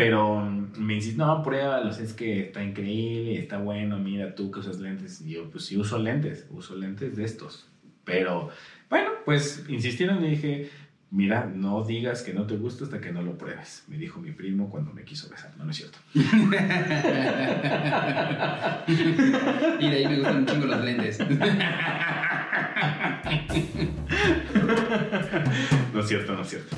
Pero me dices, no, pruébalos, es que está increíble, está bueno, mira tú que usas lentes. Y yo, pues sí, uso lentes, uso lentes de estos. Pero bueno, pues insistieron y dije, mira, no digas que no te gusta hasta que no lo pruebes, me dijo mi primo cuando me quiso besar. No, no es cierto. y de ahí me gustan un chingo los lentes. no es cierto, no es cierto.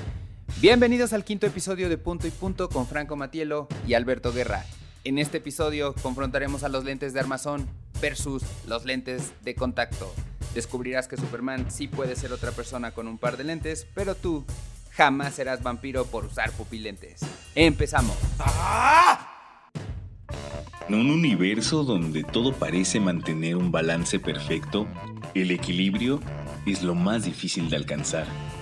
Bienvenidos al quinto episodio de Punto y Punto con Franco Matielo y Alberto Guerra. En este episodio confrontaremos a los lentes de armazón versus los lentes de contacto. Descubrirás que Superman sí puede ser otra persona con un par de lentes, pero tú jamás serás vampiro por usar pupilentes. Empezamos. En un universo donde todo parece mantener un balance perfecto, el equilibrio es lo más difícil de alcanzar.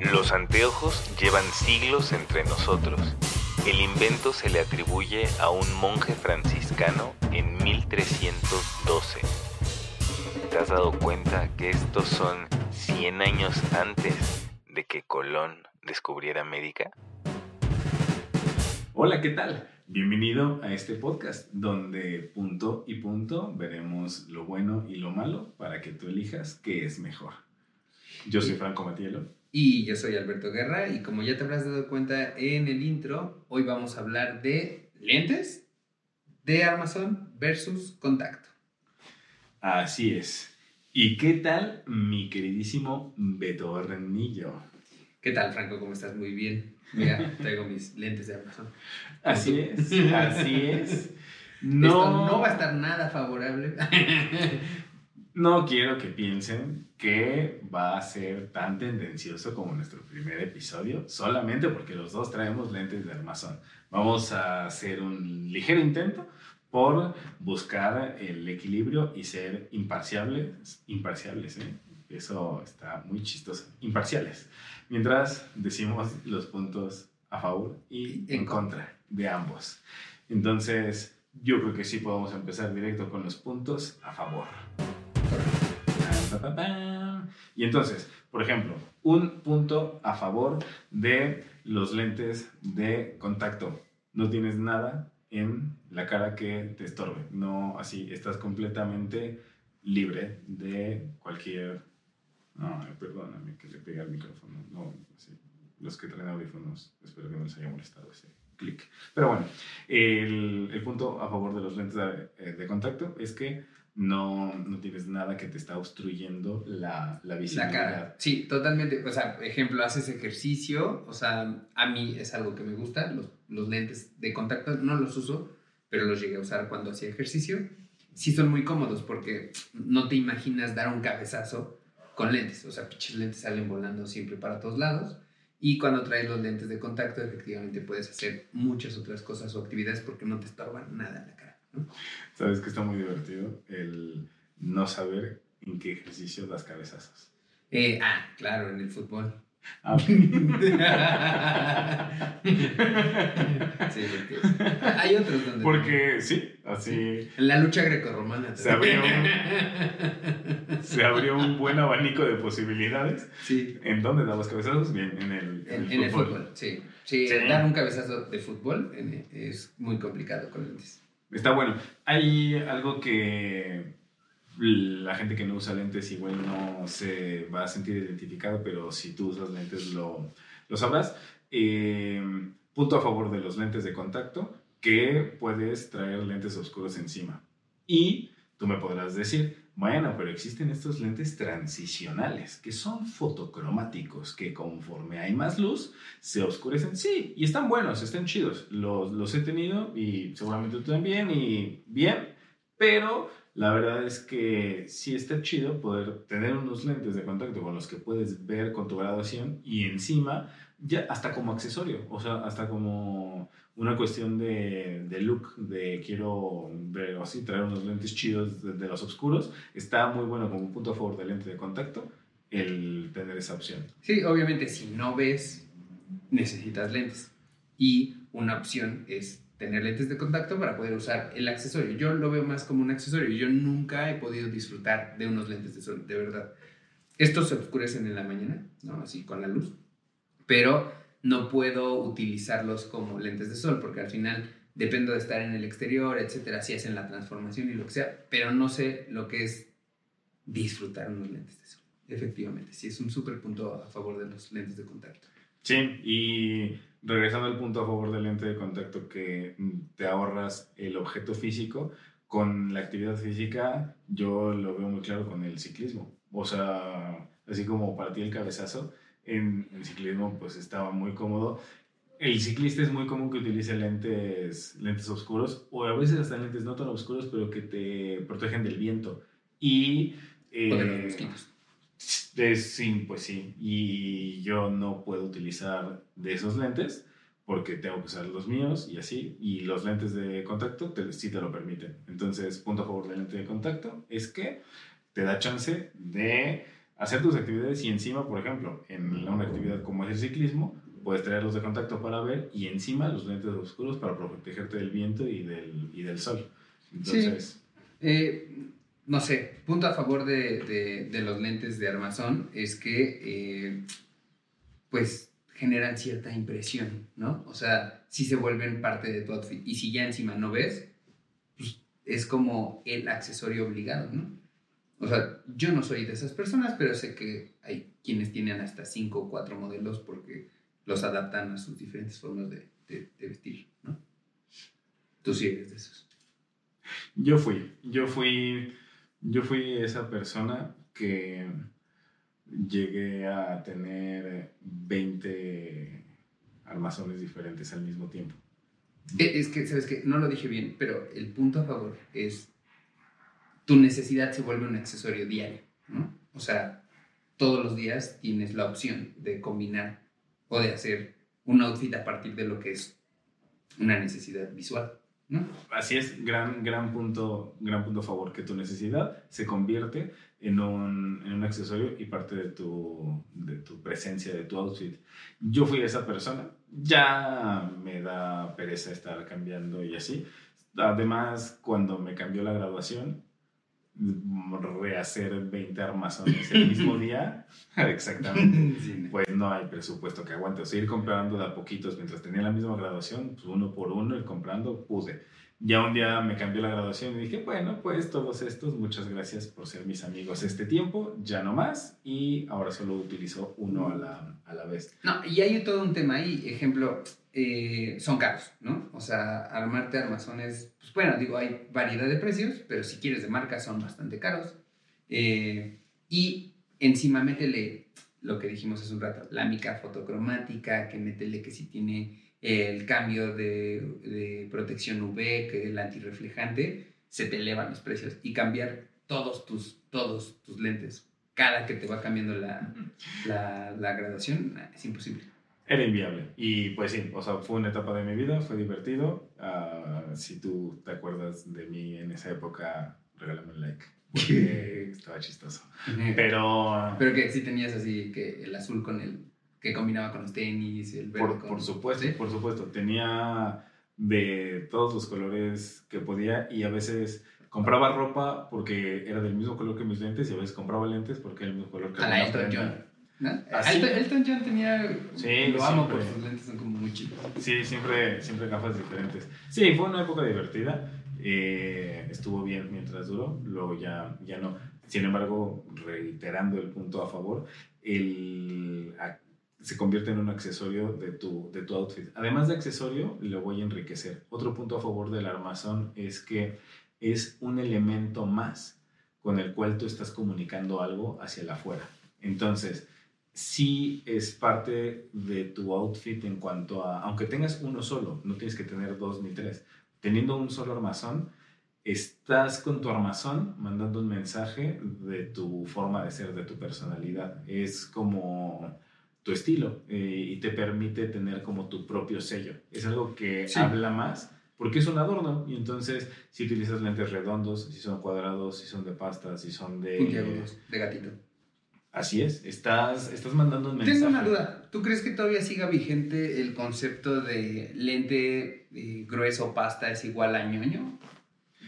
Los anteojos llevan siglos entre nosotros. El invento se le atribuye a un monje franciscano en 1312. ¿Te has dado cuenta que estos son 100 años antes de que Colón descubriera América? Hola, ¿qué tal? Bienvenido a este podcast donde punto y punto veremos lo bueno y lo malo para que tú elijas qué es mejor. Yo soy Franco Matielo. Y yo soy Alberto Guerra y como ya te habrás dado cuenta en el intro, hoy vamos a hablar de lentes de armazón versus contacto. Así es. ¿Y qué tal mi queridísimo Beto Renillo? ¿Qué tal, Franco? ¿Cómo estás? Muy bien. Mira, traigo mis lentes de armazón. Así es, así es. No, Esto no va a estar nada favorable. No quiero que piensen que va a ser tan tendencioso como nuestro primer episodio, solamente porque los dos traemos lentes de armazón. Vamos a hacer un ligero intento por buscar el equilibrio y ser imparciales, imparciales, ¿eh? eso está muy chistoso, imparciales, mientras decimos los puntos a favor y en contra de ambos. Entonces, yo creo que sí podemos empezar directo con los puntos a favor. Y entonces, por ejemplo, un punto a favor de los lentes de contacto. No tienes nada en la cara que te estorbe. No, así, estás completamente libre de cualquier... Perdóname que le pegue al micrófono. No, los que traen audífonos, espero que no les haya molestado ese clic. Pero bueno, el, punto a favor de los lentes de, de contacto es que no, no tienes nada que te está obstruyendo la, la visibilidad. La cara. Sí, totalmente. O sea, ejemplo, haces ejercicio. O sea, a mí es algo que me gusta. Los, los lentes de contacto no los uso, pero los llegué a usar cuando hacía ejercicio. Sí son muy cómodos porque no te imaginas dar un cabezazo con lentes. O sea, pinches lentes salen volando siempre para todos lados. Y cuando traes los lentes de contacto, efectivamente puedes hacer muchas otras cosas o actividades porque no te estorban nada en la cara. Sabes que está muy divertido el no saber en qué ejercicio das cabezazos. Eh, ah, claro, en el fútbol. Ah, sí, porque hay otros donde. Porque sí, así. En la lucha grecorromana. Se abrió, un, se abrió un buen abanico de posibilidades. Sí. ¿En dónde dabas cabezazos? Bien, en el, en, el, fútbol. sí. sí. dar un cabezazo de fútbol es muy complicado con lentes. Está bueno. Hay algo que la gente que no usa lentes igual no se va a sentir identificado, pero si tú usas lentes lo, lo sabrás. Eh, punto a favor de los lentes de contacto, que puedes traer lentes oscuros encima. Y tú me podrás decir, bueno, pero existen estos lentes transicionales que son fotocromáticos, que conforme hay más luz se oscurecen. Sí, y están buenos, están chidos. Los, los he tenido y seguramente tú también y bien, pero la verdad es que sí está chido poder tener unos lentes de contacto con los que puedes ver con tu graduación y encima ya hasta como accesorio, o sea, hasta como una cuestión de, de look, de quiero ver así, traer unos lentes chidos de, los oscuros, está muy bueno como un punto a favor del lente de contacto el tener esa opción. Sí, obviamente si no ves, necesitas lentes. Y una opción es tener lentes de contacto para poder usar el accesorio. Yo lo veo más como un accesorio. Yo nunca he podido disfrutar de unos lentes de sol, de verdad. Estos se oscurecen en la mañana, ¿no? Así con la luz. Pero no puedo utilizarlos como lentes de sol porque al final dependo de estar en el exterior, etcétera, si hacen la transformación y lo que sea, pero no sé lo que es disfrutar unos lentes de sol. Efectivamente, sí, es un súper punto a favor de los lentes de contacto. Sí, y regresando al punto a favor del lente de contacto que mm, te ahorras el objeto físico, con la actividad física yo lo veo muy claro con el ciclismo. O sea, así como para el cabezazo, en el ciclismo pues estaba muy cómodo. El ciclista es muy común que utilice lentes, lentes oscuros o a veces hasta lentes no tan oscuros pero que te protegen del viento. Y... O de los eh, mosquitos. de- sí, pues sí. Y yo no puedo utilizar de esos lentes porque tengo que usar los míos y así. Y los lentes de contacto te, sí te lo permiten. Entonces, punto a favor del lente de contacto es que te da chance de hacer tus actividades y encima, por ejemplo, en una actividad como es el ciclismo, puedes traerlos de contacto para ver y encima los lentes oscuros para protegerte del viento y del, y del sol. Entonces, Eh, no sé, punto a favor de, de- de los lentes de armazón es que, eh, pues, generan cierta impresión, ¿no? O sea, si se vuelven parte de tu outfit. Y si ya encima no ves, pues es como el accesorio obligado, ¿no? O sea, yo no soy de esas personas, pero sé que hay quienes tienen hasta cinco o cuatro modelos porque los adaptan a sus diferentes formas de, de- de vestir, ¿no? Tú sí eres de esos. Yo fui, yo fui, yo fui esa persona que llegué a tener 20 armazones diferentes al mismo tiempo. Eh, Es que, ¿sabes qué? No lo dije bien, pero el punto a favor es tu necesidad se vuelve un accesorio diario. O sea, todos los días tienes la opción de combinar o de hacer un outfit a partir de lo que es una necesidad visual, ¿no? Así es, gran, gran, punto, gran punto favor, que tu necesidad se convierte en un, en un accesorio y parte de tu, de tu presencia, de tu outfit. Yo fui esa persona, ya me da pereza estar cambiando y así. Además, cuando me cambió la graduación, rehacer 20 armazones el mismo día, exactamente. Pues no hay presupuesto que aguante. O sea, ir comprando de a poquitos mientras tenía la misma graduación, pues uno por uno, ir comprando, pude. Ya un día me cambió la graduación y dije, bueno, pues todos estos, muchas gracias por ser mis amigos este tiempo, ya no más. Y ahora solo utilizo uno a la, a la vez. No, y hay todo un tema ahí. Ejemplo, eh, son caros, ¿no? O sea, armarte armazones, pues bueno, digo, hay variedad de precios, pero si quieres de marca son bastante caros. Eh, y encima métele lo que dijimos hace un rato, la mica fotocromática, que métele que si tiene el cambio de, de protección UV, que el antirreflejante, se te elevan los precios. Y cambiar todos tus, todos tus lentes, cada que te va cambiando la, la, la graduación, es imposible. Era inviable. Y pues sí, o sea, fue una etapa de mi vida, fue divertido. Ah, si tú te acuerdas de mí en esa época, regálame un like. Porque estaba chistoso. Pero... Pero que sí tenías así que el azul con el que combinaba con los tenis, el verde Por, con... por supuesto, ¿Sí? por supuesto. Tenía de todos los colores que podía y a veces compraba ropa porque era del mismo color que mis lentes y a veces compraba lentes porque era el mismo color que A la Elton. John. ¿no? Así. Elton, Elton John tenía... Sí, lo amo por siempre. sus lentes, son como muy chidos. Sí, siempre, siempre gafas diferentes. Sí, fue una época divertida. eh, estuvo bien mientras duró, luego ya, ya no. Sin embargo, reiterando el punto a favor, el, a- se convierte en un accesorio de tu, de tu outfit. Además de accesorio, lo voy a enriquecer. Otro punto a favor del armazón es que es un elemento más con el cual tú estás comunicando algo hacia el afuera. Entonces, sí es parte de tu outfit en cuanto a, aunque tengas uno solo, no tienes que tener dos ni tres. Teniendo un solo armazón, estás con tu armazón mandando un mensaje de tu forma de ser, de tu personalidad. Es como tu estilo eh, y te permite tener como tu propio sello. Es algo que Sí. habla más porque es un adorno y entonces si utilizas lentes redondos, si son cuadrados, si son de pasta, si son de... Puntiagudos, de gatito. Así es, estás, estás mandando un mensaje. Tengo una duda. ¿Tú crees que todavía siga vigente el concepto de lente eh, grueso pasta es igual a ñoño?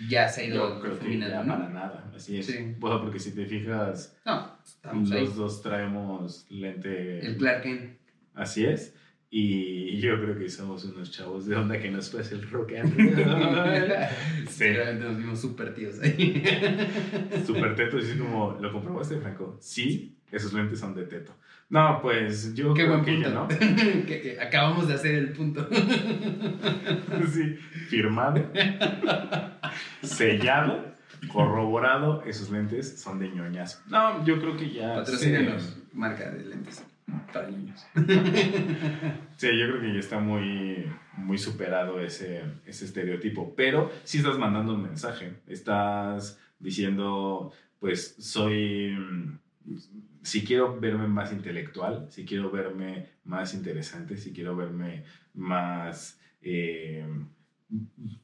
Ya se ha ido Yo creo que difuminando, ¿no? para nada, así es. Sí. Bueno, porque si te fijas, No, ahí. los dos traemos lente... El Clark Kent. Así es. Y yo creo que somos unos chavos de onda que nos pasa el rock and roll. Sí. Realmente nos vimos súper tíos ahí. Súper teto, y es como, ¿lo comprobaste, Franco? Sí, esos lentes son de teto. No, pues yo Qué creo buen que punto. ya no. que, que acabamos de hacer el punto. Sí, firmado, sellado, corroborado, esos lentes son de ñoñazo. No, yo creo que ya... Patrocínanos, marca de lentes para niños. Sí, yo creo que ya está muy, muy superado ese, ese estereotipo, pero sí estás mandando un mensaje, estás diciendo, pues soy, mm, si quiero verme más intelectual, si quiero verme más interesante, si quiero verme más eh,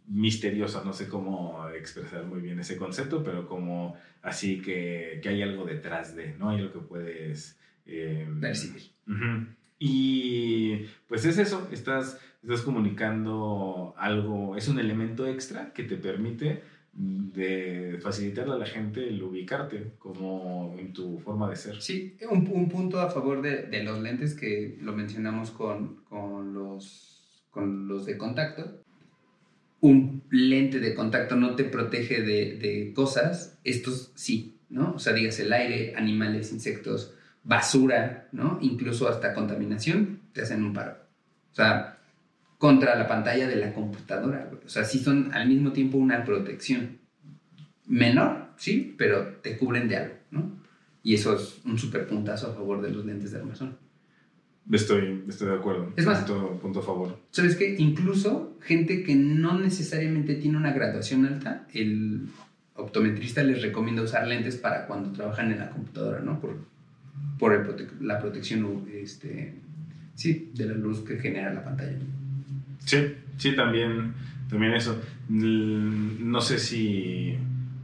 misterioso, no sé cómo expresar muy bien ese concepto, pero como así que, que hay algo detrás de, ¿no? Hay algo que puedes... eh, Percibir. Ujú. Y pues es eso, estás, estás comunicando algo, es un elemento extra que te permite de facilitarle a la gente el ubicarte como en tu forma de ser. Sí, un, un punto a favor de, de los lentes que lo mencionamos con, con, los, con los de contacto. Un lente de contacto no te protege de, de cosas, estos sí, ¿no? O sea, digas el aire, animales, insectos, basura, ¿no? Incluso hasta contaminación, te hacen un paro. O sea, contra la pantalla de la computadora. güey. O sea, sí son al mismo tiempo una protección. Menor, sí, pero te cubren de algo, ¿no? Y eso es un super puntazo a favor de los lentes de armazón. Estoy, estoy de acuerdo. Es más- punto, punto a favor. ¿Sabes qué? Incluso gente que no necesariamente tiene una graduación alta, el optometrista les recomienda usar lentes para cuando trabajan en la computadora, ¿no? Por, por el prote- la protección este, sí, de la luz que genera la pantalla. Sí, sí, también, también eso. Mm, No sé si,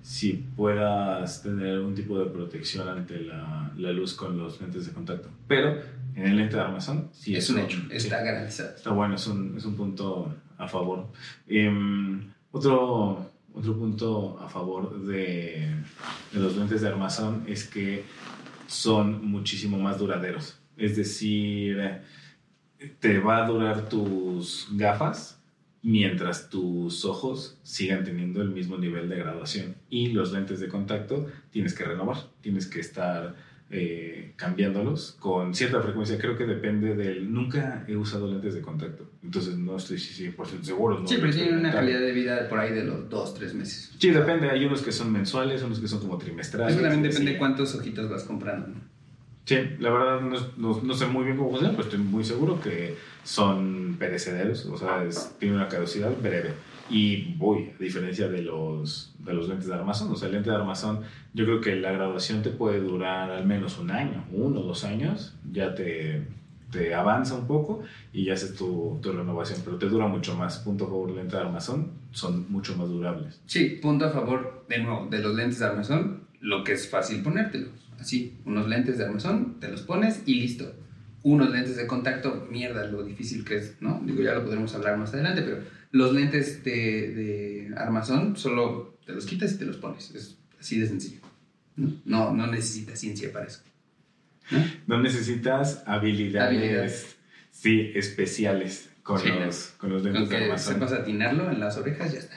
si puedas tener un tipo de protección ante la, la luz con los lentes de contacto, pero en el lente de armazón sí es un son- hecho, sí. está garantizado. Está bueno, es un, es un punto a favor. Em, otro, otro punto a favor de, de los lentes de armazón es que son muchísimo más duraderos. Es decir, te va a durar tus gafas mientras tus ojos sigan teniendo el mismo nivel de graduación. Y los lentes de contacto tienes que renovar, tienes que estar eh, cambiándolos con cierta frecuencia. Creo que depende del... Nunca he usado lentes de contacto, entonces no estoy 100% seguro. no Sí, pero tienen una calidad de vida por ahí de los dos, tres meses. Sí, depende. Hay unos que son mensuales, unos que son como trimestrales. Eso también depende de cuántos ojitos vas comprando. ¿no? Sí, la verdad no, no- no sé muy bien cómo funciona, pero estoy muy seguro que son perecederos, o sea, es- tiene una caducidad breve. Y voy, a diferencia de los, de los lentes de armazón, o sea, el lente de armazón, yo creo que la graduación te puede durar al menos un año, uno o dos años, ya te, te avanza un poco y ya haces tu, tu renovación, pero te dura mucho más. Punto a favor, lente de armazón, son mucho más durables. Sí, punto a favor, de nuevo, de los lentes de armazón, lo que es fácil ponértelos. Así, unos lentes de armazón, te los pones y listo. Unos lentes de contacto, mierda, lo difícil que es, ¿no? Digo, ya lo podremos hablar más adelante, pero los lentes de, de armazón solo te los quitas y te los pones. Es así de sencillo. No, no, no necesitas ciencia para eso. ¿no? No necesitas habilidades, Habilidades. sí, especiales con, Sí, los, con los lentes Con de que armazón. sepas atinarlo en las orejas, ya está.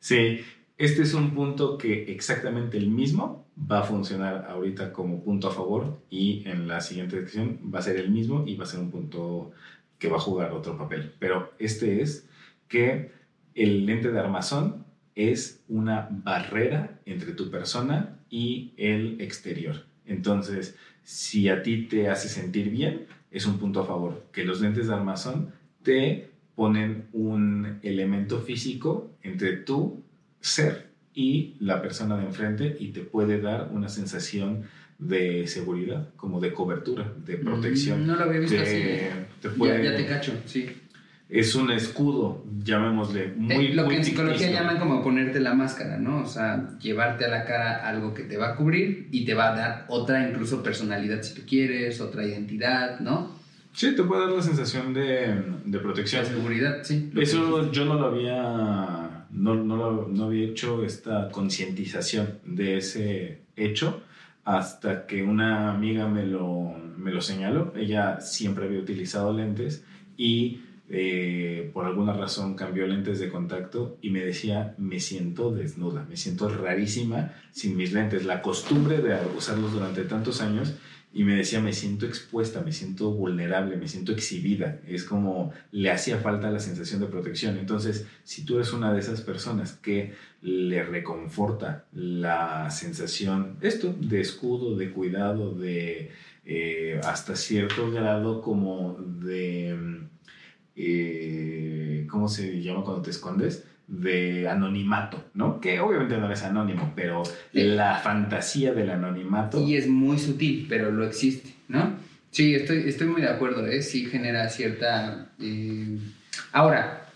Sí, este es un punto que exactamente el mismo va a funcionar ahorita como punto a favor y en la siguiente sección va a ser el mismo y va a ser un punto que va a jugar otro papel. Pero este es que el lente de armazón es una barrera entre tu persona y el exterior. Entonces, si a ti te hace sentir bien, es un punto a favor. Que los lentes de armazón te ponen un elemento físico entre tu ser y la persona de enfrente y te puede dar una sensación de seguridad, como de cobertura, de protección. Mm, No lo había visto Te- así. te Ya- puede- ya, te cacho, sí. Es un escudo, llamémosle, muy, Eh, lo muy que en psicología llaman como ponerte la máscara, ¿no? O sea, llevarte a la cara algo que te va a cubrir y te va a dar otra incluso personalidad si tú quieres, otra identidad, ¿no? Sí, te puede dar la sensación de, de protección. La seguridad, sí. Eso yo no lo había, no, no, lo- no había hecho esta concientización de ese hecho hasta que una amiga me lo, me lo señaló. Ella siempre había utilizado lentes y eh, por alguna razón cambió lentes de contacto y me decía, me siento desnuda, me siento rarísima sin mis lentes. La costumbre de usarlos durante tantos años y me decía, me siento expuesta, me siento vulnerable, me siento exhibida. Es como le hacía falta la sensación de protección. Entonces, si tú eres una de esas personas que le reconforta la sensación, esto, de escudo, de cuidado, de eh, hasta cierto grado como de, mm, eh, ¿cómo se llama cuando te escondes? de anonimato, ¿no? Que obviamente no eres anónimo, pero la fantasía del anonimato Y es muy sutil, pero lo existe, ¿no? Sí, estoy, estoy muy de acuerdo, ¿eh? Sí genera cierta... eh, Ahora,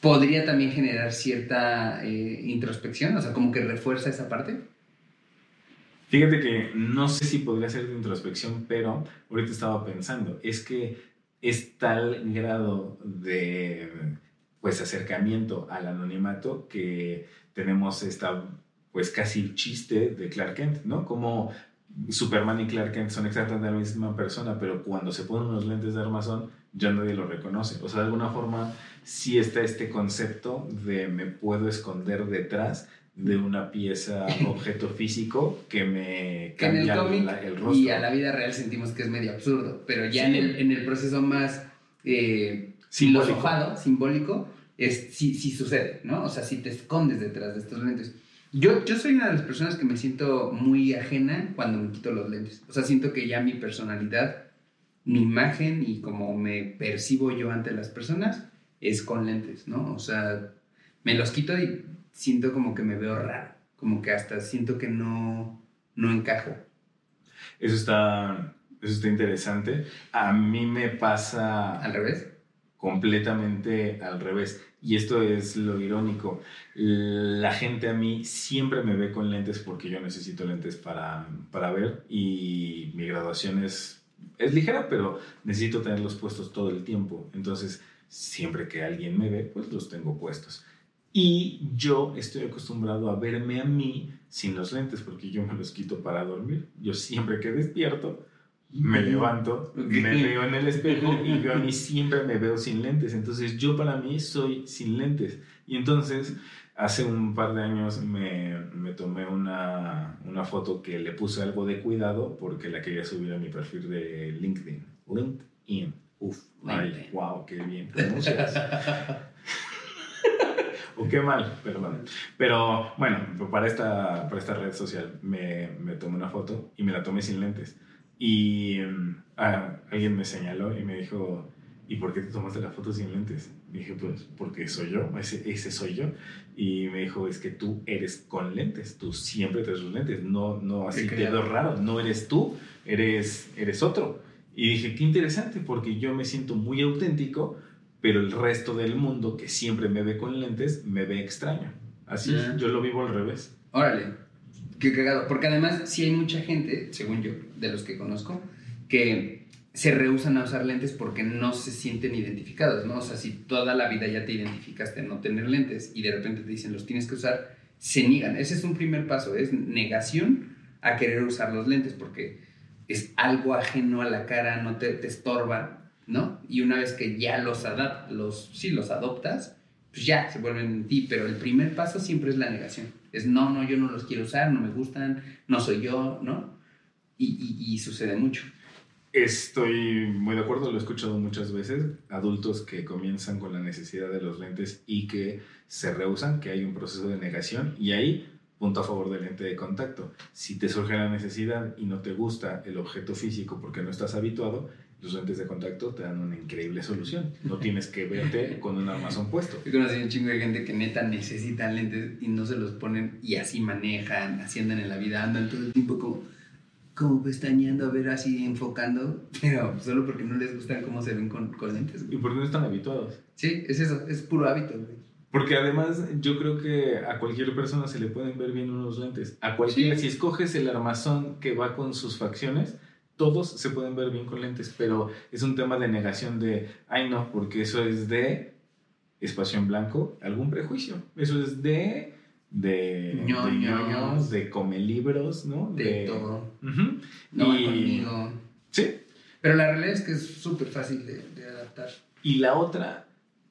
¿podría también generar cierta eh, introspección? O sea, como que refuerza esa parte. Fíjate que no sé si podría ser de introspección, pero ahorita estaba pensando, es que es tal grado de pues acercamiento al anonimato que tenemos esta pues casi chiste de Clark Kent, ¿no? Como Superman y Clark Kent son exactamente la misma persona, pero cuando se ponen unos lentes de armazón ya nadie lo reconoce. O sea, de alguna forma sí está este concepto de me puedo esconder detrás de una pieza, objeto físico que me Que en el cambia cómic el rostro. y a la vida real sentimos que es medio absurdo, pero ya Sí. en, el, en el proceso más eh, Simbólico. filosofado, simbólico, es, sí, sí sucede, ¿no? O sea, si te escondes detrás de estos lentes. Yo, yo soy una de las personas que me siento muy ajena cuando me quito los lentes. O sea, siento que ya mi personalidad, mi imagen y como me percibo yo ante las personas es con lentes, ¿no? O sea, me los quito y siento como que me veo raro, como que hasta siento que no, no encajo. Eso está, eso está interesante. A mí me pasa Al revés. completamente al revés. Y esto es lo irónico. La gente a mí siempre me ve con lentes porque yo necesito lentes para, para ver y mi graduación es, es ligera, pero necesito tenerlos puestos todo el tiempo. Entonces, siempre que alguien me ve, pues los tengo puestos. Y yo estoy acostumbrado a verme a mí sin los lentes porque yo me los quito para dormir. Yo siempre que despierto, me levanto, me veo en el espejo y yo a mí siempre me veo sin lentes. Entonces yo para mí soy sin lentes. Y entonces hace un par de años me, me tomé una, una foto que le puse algo de cuidado porque la quería subir a mi perfil de LinkedIn. LinkedIn. Uf, ay, LinkedIn. wow, qué bien pronuncias. o qué mal, perdón. Pero bueno, para esta, para esta red social me, me tomé una foto y me la tomé sin lentes. Y ah, alguien me señaló y me dijo, ¿y por qué te tomaste la foto sin lentes? Y dije, pues porque soy yo, ese, ese soy yo. Y me dijo, es que tú eres con lentes, tú siempre traes los lentes, no, no así te veo raro, no eres tú, eres, eres otro. Y dije, qué interesante, porque yo me siento muy auténtico, pero el resto del mundo que siempre me ve con lentes me ve extraño. Así, Ya. yo lo vivo al revés. Órale, qué cagado. Porque además sí hay mucha gente, según yo, de los que conozco, que se rehusan a usar lentes porque no se sienten identificados, ¿no? O sea, si toda la vida ya te identificaste en no tener lentes y de repente te dicen los tienes que usar, se niegan. Ese es un primer paso, es negación a querer usar los lentes porque es algo ajeno a la cara, no te, te estorba, ¿no? Y una vez que ya los, los, sí, los adoptas, pues ya se vuelven en ti, pero el primer paso siempre es la negación. Es no, no, yo no los quiero usar, no me gustan, no soy yo, ¿no? Y, y- y sucede mucho. Estoy muy de acuerdo, lo he escuchado muchas veces, adultos que comienzan con la necesidad de los lentes y que se rehusan, que hay un proceso de negación y ahí, punto a favor del lente de contacto. Si te surge la necesidad y no te gusta el objeto físico porque no estás habituado, los lentes de contacto te dan una increíble solución. No tienes que verte con un armazón puesto. Yo conocí un chingo de gente que neta necesitan lentes y no se los ponen y así manejan, así andan en la vida, andan todo el tiempo como, como pestañeando, a ver así enfocando, pero solo porque no les gustan cómo se ven con, con lentes. ¿Y por qué no están habituados? Sí, es eso, es puro hábito, güey. Porque además yo creo que a cualquier persona se le pueden ver bien unos lentes. A cualquiera, si escoges el armazón que va con sus facciones, todos se pueden ver bien con lentes, pero es un tema de negación de, ay no, porque eso es de espacio en blanco, algún prejuicio. Eso es de de ñoños, de, come libros, ¿no? De, todo. No y... conmigo. Sí. Pero la realidad es que es súper fácil de, de adaptar. Y la otra,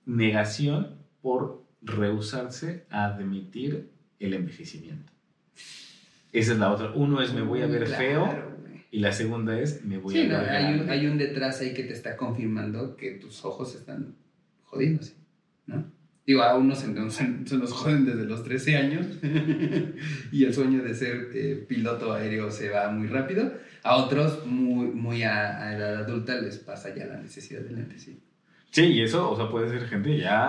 negación por rehusarse a admitir el envejecimiento. Esa es la otra. Uno es me voy a ver feo y la segunda es me voy a ver hay un, hay un detrás ahí que te está confirmando que tus ojos están jodiéndose, ¿no? Digo, a unos se, se nos joden desde los 13 años y el sueño de ser eh, piloto aéreo se va muy rápido. A otros, muy, muy a, a, edad adulta, les pasa ya la necesidad de lentes, sí. Sí, y eso, o sea, puede ser gente ya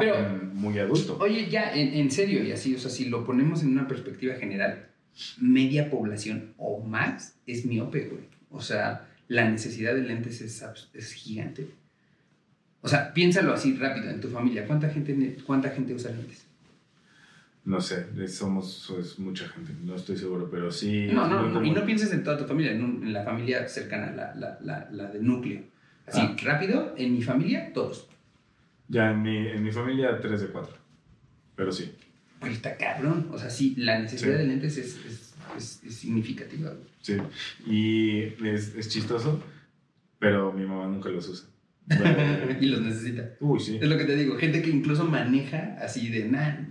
muy adulto. Oye, ya, en, en, serio, y así, o sea, si lo ponemos en una perspectiva general, media población o más es miope, güey. O sea, la necesidad de lentes es, es gigante. O sea, piénsalo así rápido en tu familia. ¿Cuánta gente, cuánta gente usa lentes? No sé, somos es mucha gente, no estoy seguro, pero sí. No, no, y no pienses en toda tu familia, en, la familia cercana, la, la, la, la de núcleo. Así, ah. rápido, en mi familia, todos. Ya, en mi, en mi familia, 3 de 4. Pero sí. Pues está cabrón. O sea, sí, la necesidad de lentes es, es, es, significativa. Sí. Y es, es chistoso, pero mi mamá nunca los usa. y los necesita. Uy, sí. Es lo que te digo. Gente que incluso maneja así de nada.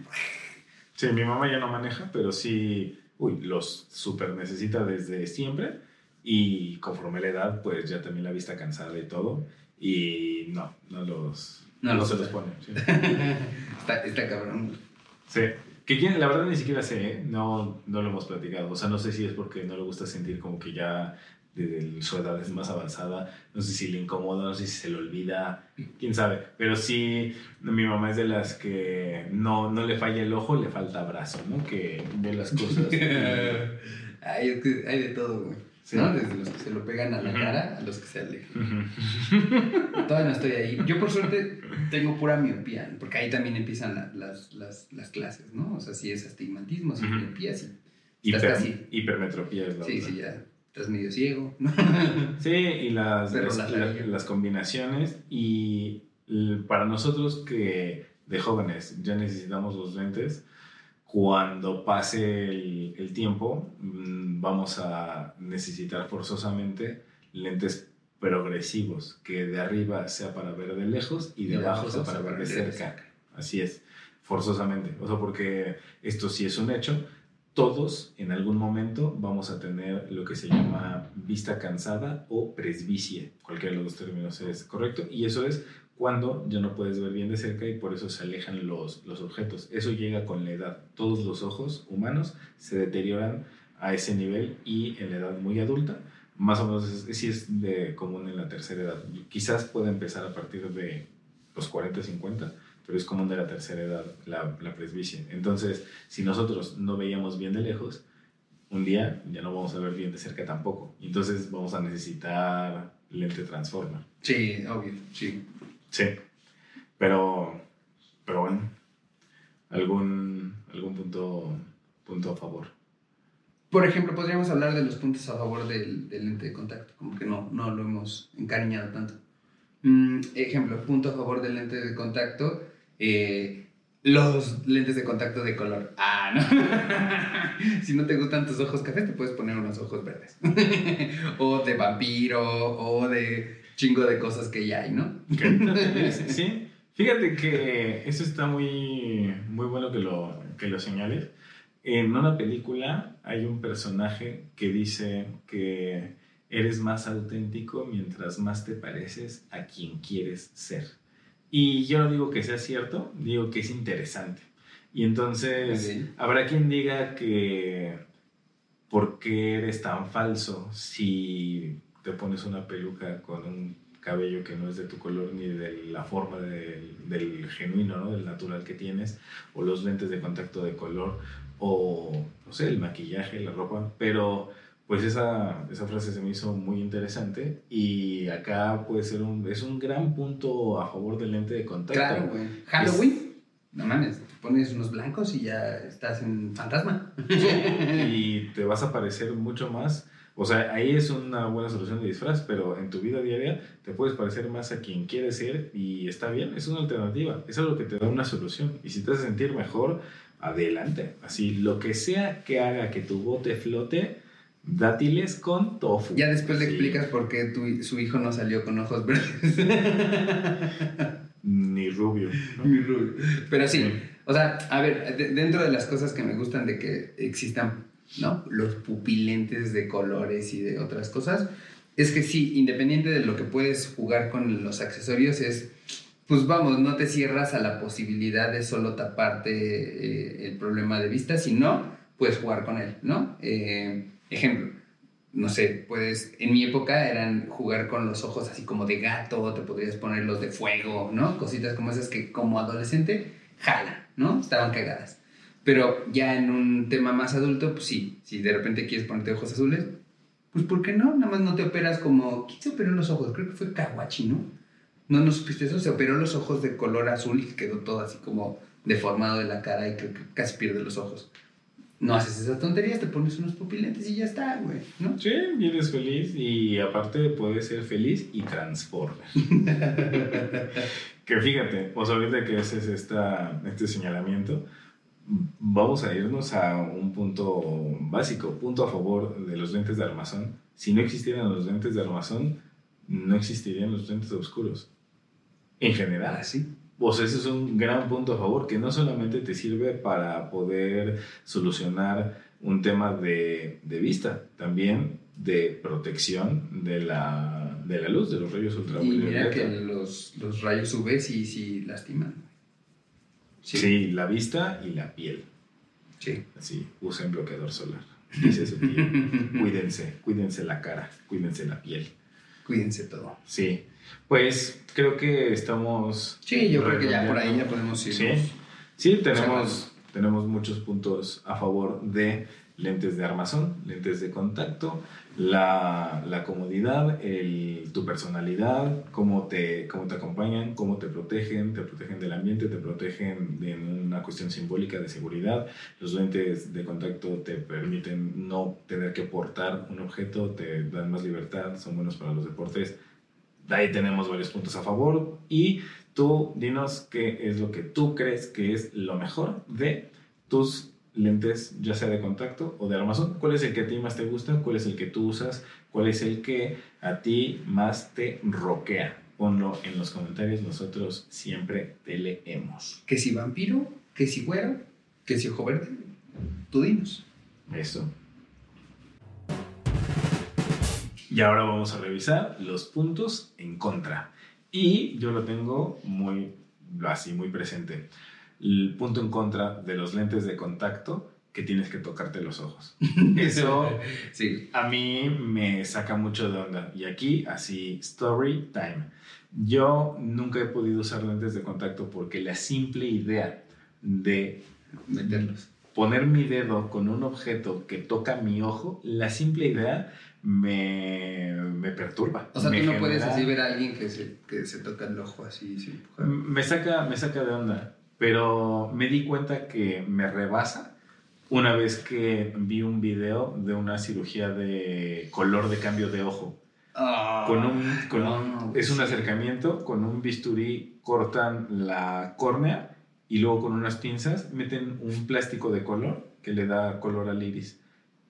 Sí, mi mamá ya no maneja, pero sí, uy, los super necesita desde siempre. Y conforme la edad, pues ya también la vista cansada y todo. Y no, no los, no, se los pone. está, está, cabrón. Sí. Que la verdad ni siquiera sé, ¿eh? no, no lo hemos platicado. O sea, no sé si es porque no le gusta sentir como que ya desde su edad es más avanzada. No sé si le incomoda, no sé si se le olvida, quién sabe. Pero sí, mi mamá es de las que no, no le falla el ojo, le falta brazo, ¿no? Que ve las cosas. hay, hay de todo, güey. ¿No? Desde los que se lo pegan a la cara a los que se alejan. Todavía no estoy ahí. Yo por suerte tengo pura miopía, porque ahí también empiezan las, las, las, clases, ¿no? O sea, si es astigmatismo, si es miopía, si Hiper, casi... Hipermetropía es la Sí, sí, ya estás medio ciego. sí, y las, las, combinaciones y para nosotros que de jóvenes ya necesitamos los lentes, cuando pase el, tiempo, mm, vamos a necesitar forzosamente lentes progresivos, que de arriba sea para ver de lejos y de, abajo sea para ver de cerca. Así es, forzosamente. O sea, porque esto sí es un hecho. Todos en algún momento vamos a tener lo que se llama vista cansada o presbicie. Cualquiera de los dos términos es correcto. Y eso es cuando ya no puedes ver bien de cerca y por eso se alejan los, los objetos. Eso llega con la edad. Todos los ojos humanos se deterioran a ese nivel y en la edad muy adulta, más o menos es, sí es de común en la tercera edad. Quizás pueda empezar a partir de los 40, 50, pero es común de la tercera edad la, la presbicia. Entonces, si nosotros no veíamos bien de lejos, un día ya no vamos a ver bien de cerca tampoco. Entonces vamos a necesitar lente transformer. Sí, obvio, sí. Sí, pero, pero bueno, algún, algún punto, punto a favor. Por ejemplo, podríamos hablar de los puntos a favor del, del lente de contacto, como que no, no lo hemos encariñado tanto. Mm, ejemplo, punto a favor del lente de contacto, eh, los lentes de contacto de color. Ah, ¿no? si no te gustan tus ojos cafés, te puedes poner unos ojos verdes. o de vampiro, o de chingo de cosas que ya hay, ¿no? sí, fíjate que eso está muy, muy bueno que lo, que lo señales. En una película hay un personaje que dice que eres más auténtico mientras más te pareces a quien quieres ser. Y yo no digo que sea cierto, digo que es interesante. Y entonces habrá quien diga que ¿por qué eres tan falso si te pones una peluca con un cabello que no es de tu color ni de la forma del, del genuino, ¿no? Del natural que tienes, o los lentes de contacto de color, o, no sé, el maquillaje, la ropa, pero pues esa, esa frase se me hizo muy interesante y acá puede ser un, es un gran punto a favor del lente de contacto. Claro, güey. Halloween, no mames, te pones unos blancos y ya estás en fantasma. y te vas a parecer mucho más. O sea, ahí es una buena solución de disfraz, pero en tu vida diaria te puedes parecer más a quien quieres ser y está bien, es una alternativa, es algo que te da una solución. Y si te hace sentir mejor, adelante. Así, lo que sea que haga que tu bote flote, dátiles con tofu. Ya después le Sí. explicas por qué tu, su hijo no salió con ojos verdes. Ni rubio. ¿no? Mi rubio. Pero sí, o sea, a ver, de- dentro de las cosas que me gustan de que existan, ¿no? Los pupilentes de colores y de otras cosas, es que sí, independiente de lo que puedes jugar con los accesorios, es, pues vamos, no te cierras a la posibilidad de solo taparte eh, el problema de vista, sino puedes jugar con él, ¿no? Eh, ejemplo, no sé, puedes, en mi época eran jugar con los ojos así como de gato, te podrías poner los de fuego, ¿no? Cositas como esas que como adolescente jalan, ¿no? Estaban cagadas. Pero ya en un tema más adulto, pues sí, si de repente quieres ponerte ojos azules, pues ¿por qué no? Nada más no te operas como... ¿Quién se operó los ojos? Creo que fue Kawachi, ¿no? ¿No, no supiste eso? Se operó los ojos de color azul y quedó todo así como deformado de la cara y creo que casi pierde los ojos. No haces esas tonterías, te pones unos pupilentes y ya está, güey, ¿no? Sí, y eres feliz y aparte puedes ser feliz y transformer. que fíjate, pues ahorita que haces esta, este señalamiento, vamos a irnos a un punto básico, punto a favor de los lentes de armazón. Si no existieran los lentes de armazón, no existirían los lentes oscuros. En general. Así. Pues ese es un gran punto a favor, que no solamente te sirve para poder solucionar un tema de, de vista, también de protección de la, de la luz, de los rayos Y ultravioleta. mira que los, los rayos UV sí, sí lastiman. Sí. la vista y la piel. Sí. Así, usen bloqueador solar. Dice su tío. cuídense, cuídense la cara, cuídense la piel. Cuídense todo. Sí, pues creo que estamos... Sí, yo creo que ya por ahí ya podemos ir. Sí, sí tenemos, tenemos muchos puntos a favor de lentes de armazón, lentes de contacto, la, la comodidad, el, tu personalidad, cómo te, cómo te acompañan, cómo te protegen, te protegen del ambiente, te protegen en una cuestión simbólica de seguridad. Los lentes de contacto te permiten no tener que portar un objeto, te dan más libertad, son buenos para los deportes. De ahí tenemos varios puntos a favor y tú dinos qué es lo que tú crees que es lo mejor de tus lentes, ya sea de contacto o de armazón. ¿Cuál es el que a ti más te gusta? ¿Cuál es el que tú usas? ¿Cuál es el que a ti más te roquea? Ponlo en los comentarios, nosotros siempre te leemos. Que si vampiro, que si güero, que si ojo verde. Tú dinos. Eso. Y ahora vamos a revisar los puntos en contra. Y yo lo tengo muy así, muy presente. El punto en contra de los lentes de contacto que tienes que tocarte los ojos. Eso Sí. a mí me saca mucho de onda. Y aquí, así, story time. Yo nunca he podido usar lentes de contacto porque la simple idea de Meterlos. poner mi dedo con un objeto que toca mi ojo, la simple idea me, me perturba. O sea, me tú no puedes genera- así ver a alguien que se, que se toca el ojo así sin. Me saca, me saca de onda, pero me di cuenta que me rebasa una vez que vi un video de una cirugía de color de cambio de ojo. Ah, Con un, con un- es un acercamiento, con un bisturí cortan la córnea y luego con unas pinzas meten un plástico de color que le da color al iris.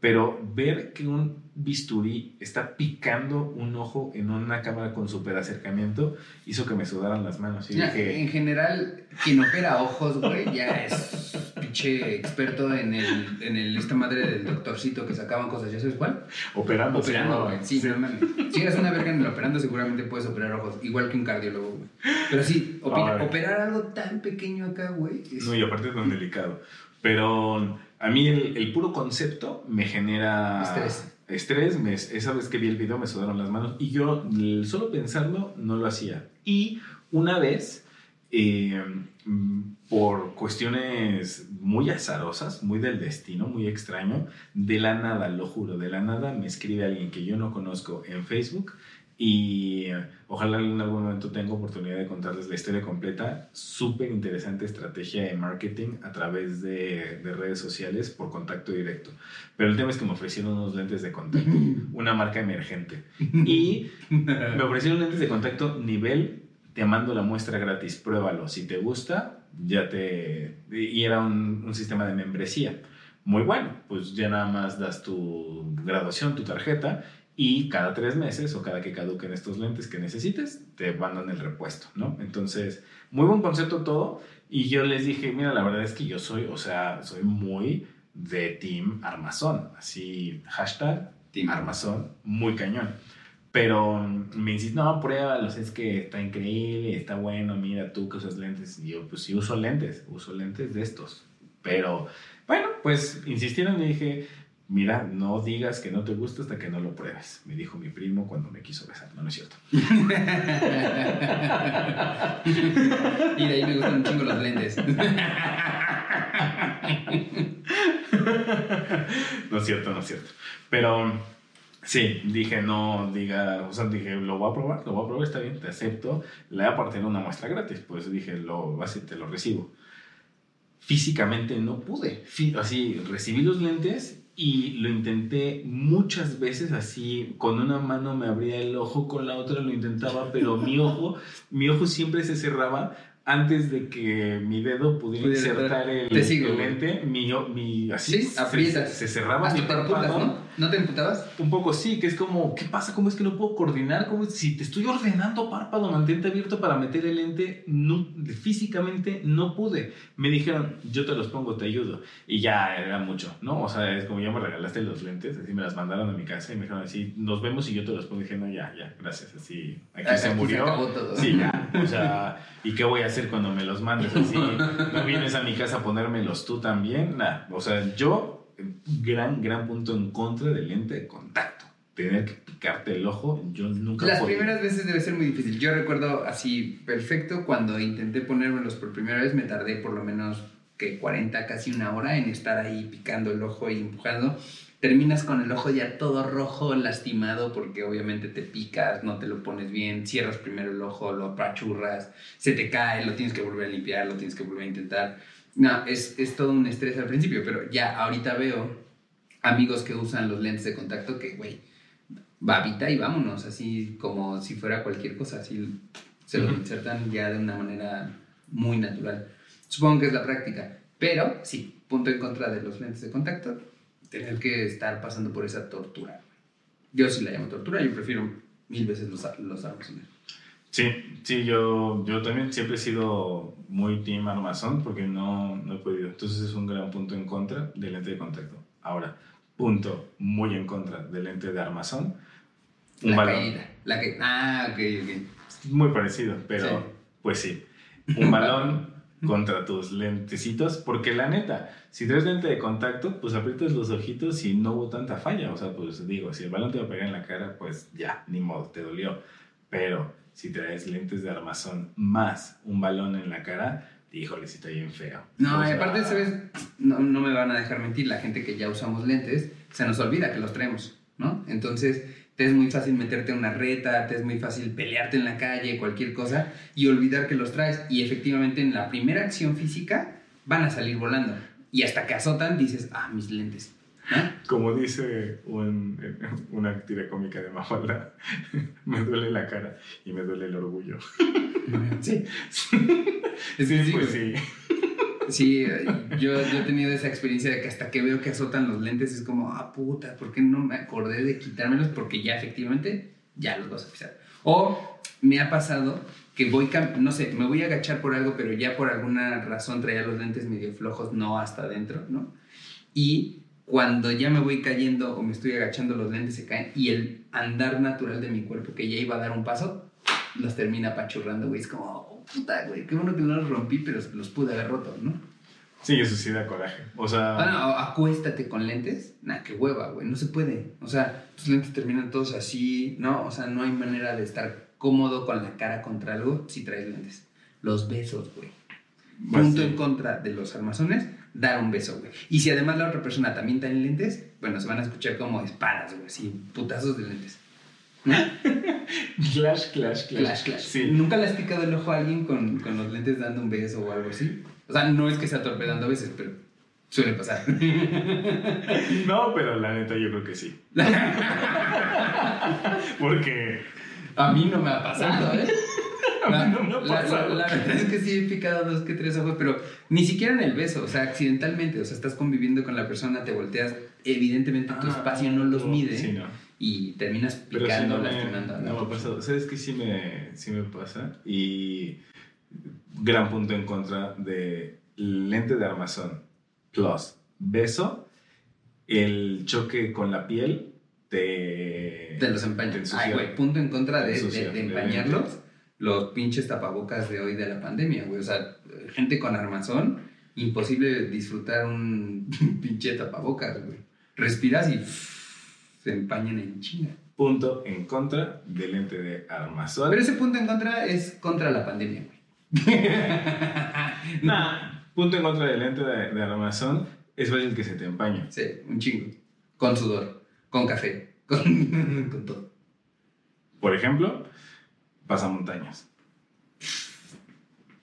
Pero ver que un bisturí está picando un ojo en una cámara con super acercamiento hizo que me sudaran las manos. Y Ya, dije, En general, quien opera ojos, güey, ya es pinche experto en el, en el, esta madre del doctorcito que sacaban cosas, ¿ya sabes cuál? operando. Operando, güey. Sí, Sí. no. Si eres una verga en el operando, seguramente puedes operar ojos, igual que un cardiólogo, güey. Pero sí, opina- operar algo tan pequeño acá, güey. es- No, y aparte es tan delicado. Pero a mí el, el puro concepto me genera... Estrés. estrés, me, esa vez que vi el video me sudaron las manos y yo solo pensarlo no lo hacía. Y una vez, eh, por cuestiones muy azarosas, muy del destino, muy extraño, de la nada, lo juro, de la nada me escribe alguien que yo no conozco en Facebook y ojalá en algún momento tenga oportunidad de contarles la historia completa. Súper interesante estrategia de marketing a través de, de, redes sociales por contacto directo. Pero el tema es que me ofrecieron unos lentes de contacto, una marca emergente. Y me ofrecieron lentes de contacto nivel, te mando la muestra gratis, pruébalo. Si te gusta, ya te... Y era un, un sistema de membresía. Muy bueno, pues ya nada más das tu graduación, tu tarjeta y cada tres meses o cada que caduquen estos lentes que necesites, te mandan el repuesto, ¿no? Entonces, muy buen concepto todo. Y yo les dije, mira, la verdad es que yo soy, o sea, soy muy de Team Armazón. Así, hashtag Team Armazón, muy cañón. Pero me dices, no, pruébalos, es que está increíble, está bueno, mira tú que usas lentes. Y yo, pues sí, uso lentes, uso lentes de estos. Pero, bueno, pues insistieron y dije, mira, no digas que no te gusta hasta que no lo pruebes, me dijo mi primo cuando me quiso besar. No, no es cierto. y de ahí me gustan un chingo los lentes. no es cierto, no es cierto. Pero sí, dije, no diga, o sea, dije, lo voy a probar, lo voy a probar, está bien, te acepto. Le voy a partir una muestra gratis, pues dije, lo, así te lo recibo. Físicamente no pude. Así, recibí los lentes y lo intenté muchas veces así, con una mano me abría el ojo, con la otra lo intentaba, pero mi ojo, mi ojo siempre se cerraba antes de que mi dedo pudiera insertar el, lente, mi, mi, así. Se, cerraba mi párpado. ¿no? ¿No te emputabas? Un poco sí, que es como, ¿qué pasa? ¿Cómo es que no puedo coordinar? ¿Cómo si te estoy ordenando párpado, mantente abierto para meter el lente, no, físicamente no pude. Me dijeron, yo te los pongo, te ayudo. Y ya era mucho, ¿no? O sea, es como ya me regalaste los lentes, así me las mandaron a mi casa y me dijeron así, nos vemos y yo te los pongo. Y dije, no, ya, ya, gracias, así, aquí se murió. Sí, ya, o sea, ¿y qué voy a hacer cuando me los mandes así? ¿No vienes a mi casa a ponérmelos tú también? Nah, o sea, yo gran, gran punto en contra del lente de contacto. Tener que picarte el ojo, yo nunca... Las primeras veces debe ser muy difícil. Yo recuerdo así perfecto cuando intenté ponérmelos por primera vez, me tardé por lo menos que 40, casi una hora en estar ahí picando el ojo y empujando. Terminas con el ojo ya todo rojo, lastimado, porque obviamente te picas, no te lo pones bien, cierras primero el ojo, lo apachurras, se te cae, lo tienes que volver a limpiar, lo tienes que volver a intentar no, es, es todo un estrés al principio, pero ya ahorita veo amigos que usan los lentes de contacto que, güey, babita y vámonos, así como si fuera cualquier cosa, así se lo insertan ya de una manera muy natural. Supongo que es la práctica, pero sí, punto en contra de los lentes de contacto, tener que estar pasando por esa tortura. Yo sí la llamo tortura, yo prefiero mil veces los, los Sí, sí, yo, yo también siempre he sido muy team armazón porque no, no he podido. Entonces es un gran punto en contra del lente de contacto. Ahora, punto muy en contra del lente de armazón. Un la balón. La que, ah, ok, ok. Muy parecido, pero pues sí. Un balón contra tus lentecitos, porque la neta, si traes lente de contacto, pues aprietas los ojitos y no hubo tanta falla. O sea, pues digo, si el balón te va a pegar en la cara, pues ya, ni modo, te dolió. Pero si traes lentes de armazón más un balón en la cara, híjole, si está bien feo. No, aparte, ¿sabes? No, no, me van a dejar mentir, la gente que ya usamos lentes, se nos olvida que los traemos, ¿no? Entonces, te es muy fácil meterte en una reta, te es muy fácil pelearte en la calle, cualquier cosa, y olvidar que los traes. Y efectivamente, en la primera acción física, van a salir volando. Y hasta que azotan, dices, ah, mis lentes. Como dice un, una tira cómica de Mafalda, me duele la cara y me duele el orgullo. Sí. sí, pues sí. Sí, yo, yo, he tenido esa experiencia de que hasta que veo que azotan los lentes es como, ah, puta, ¿por qué no me acordé de quitármelos? Porque ya efectivamente ya los vas a pisar. O me ha pasado que voy, no sé, me voy a agachar por algo, pero ya por alguna razón traía los lentes medio flojos, no hasta adentro, ¿no? Y cuando ya me voy cayendo o me estoy agachando, los lentes se caen y el andar natural de mi cuerpo que ya iba a dar un paso, los termina apachurrando, güey. Es como, oh, puta, güey, qué bueno que no los rompí, pero los pude haber roto, ¿no? Sí, eso sí da coraje. O sea. Ah, no, acuéstate con lentes. Nah, qué hueva, güey. No se puede. O sea, tus lentes terminan todos así, ¿no? O sea, no hay manera de estar cómodo con la cara contra algo si traes lentes. Los besos, güey. Pues Punto en contra de los armazones, dar un beso, güey. Y si además la otra persona también tiene lentes, bueno, se van a escuchar como espadas, güey, así, putazos de lentes. ¿No? Clash, clash, clash. Clash, clash. Sí. ¿Nunca le has picado el ojo a alguien con, con los lentes dando un beso o algo así? O sea, no es que sea torpe dando besos, pero suele pasar. No, pero la neta yo creo que sí. Porque. A mí no me ha pasado, ¿eh? A mí no me La- la-. La, verdad es que sí he picado dos que tres ojos, pero ni siquiera en el beso, o sea, accidentalmente. O sea, estás conviviendo con la persona, te volteas, evidentemente tu Ah, espacio no los mide Sí, no. y terminas picando, me, lastimando la no me ha pasado. ¿Sabes qué sí me, sí me pasa? Y gran punto en contra de lente de armazón plus beso, el choque con la piel te... Te los ensucia. Ay, güey, punto en contra de- de de empañarlos. Los pinches tapabocas de hoy de la pandemia, güey. O sea, gente con armazón, imposible disfrutar un pinche tapabocas, güey. Respiras y se empañan en chinga. Punto en contra del lente de armazón. Pero ese punto en contra es contra la pandemia, güey. Nah, punto en contra del lente de, de armazón es fácil que se te empañe. Sí, un chingo. Con sudor, con café, con, con todo. Por ejemplo, pasamontañas.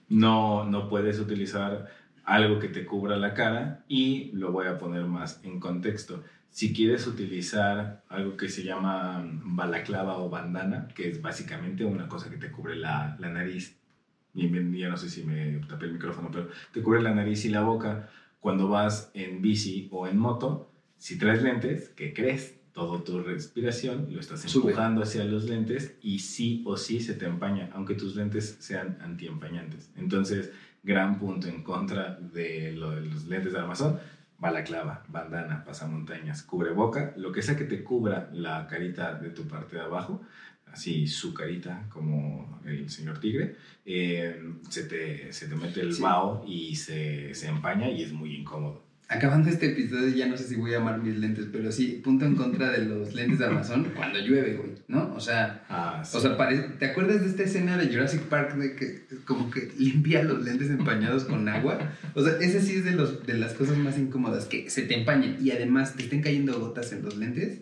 No, no puedes utilizar algo que te cubra la cara y lo voy a poner más en contexto. Si quieres utilizar algo que se llama balaclava o bandana, que es básicamente una cosa que te cubre la, la nariz, y ya no sé si me tapé el micrófono, pero te cubre la nariz y la boca cuando vas en bici o en moto, si traes lentes, ¿qué crees? Todo tu respiración lo estás Sube. empujando hacia los lentes y sí o sí se te empaña, aunque tus lentes sean antiempañantes. Entonces, gran punto en contra de lo de los lentes de armazón. Balaclava, bandana, pasamontañas, cubreboca, lo que sea que te cubra la carita de tu parte de abajo, así su carita como el señor tigre, eh, se, te, se te mete el Sí. vaho y se, se empaña y es muy incómodo. Acabando este episodio, ya no sé si voy a amar mis lentes, pero sí, punto en contra de los lentes de armazón cuando llueve, güey, ¿no? O sea, Ah, sí. o sea, pare- ¿te acuerdas de esta escena de Jurassic Park de que como que limpia los lentes empañados con agua? O sea, ese sí es de, los, de las cosas más incómodas, que se te empañen y además te estén cayendo gotas en los lentes,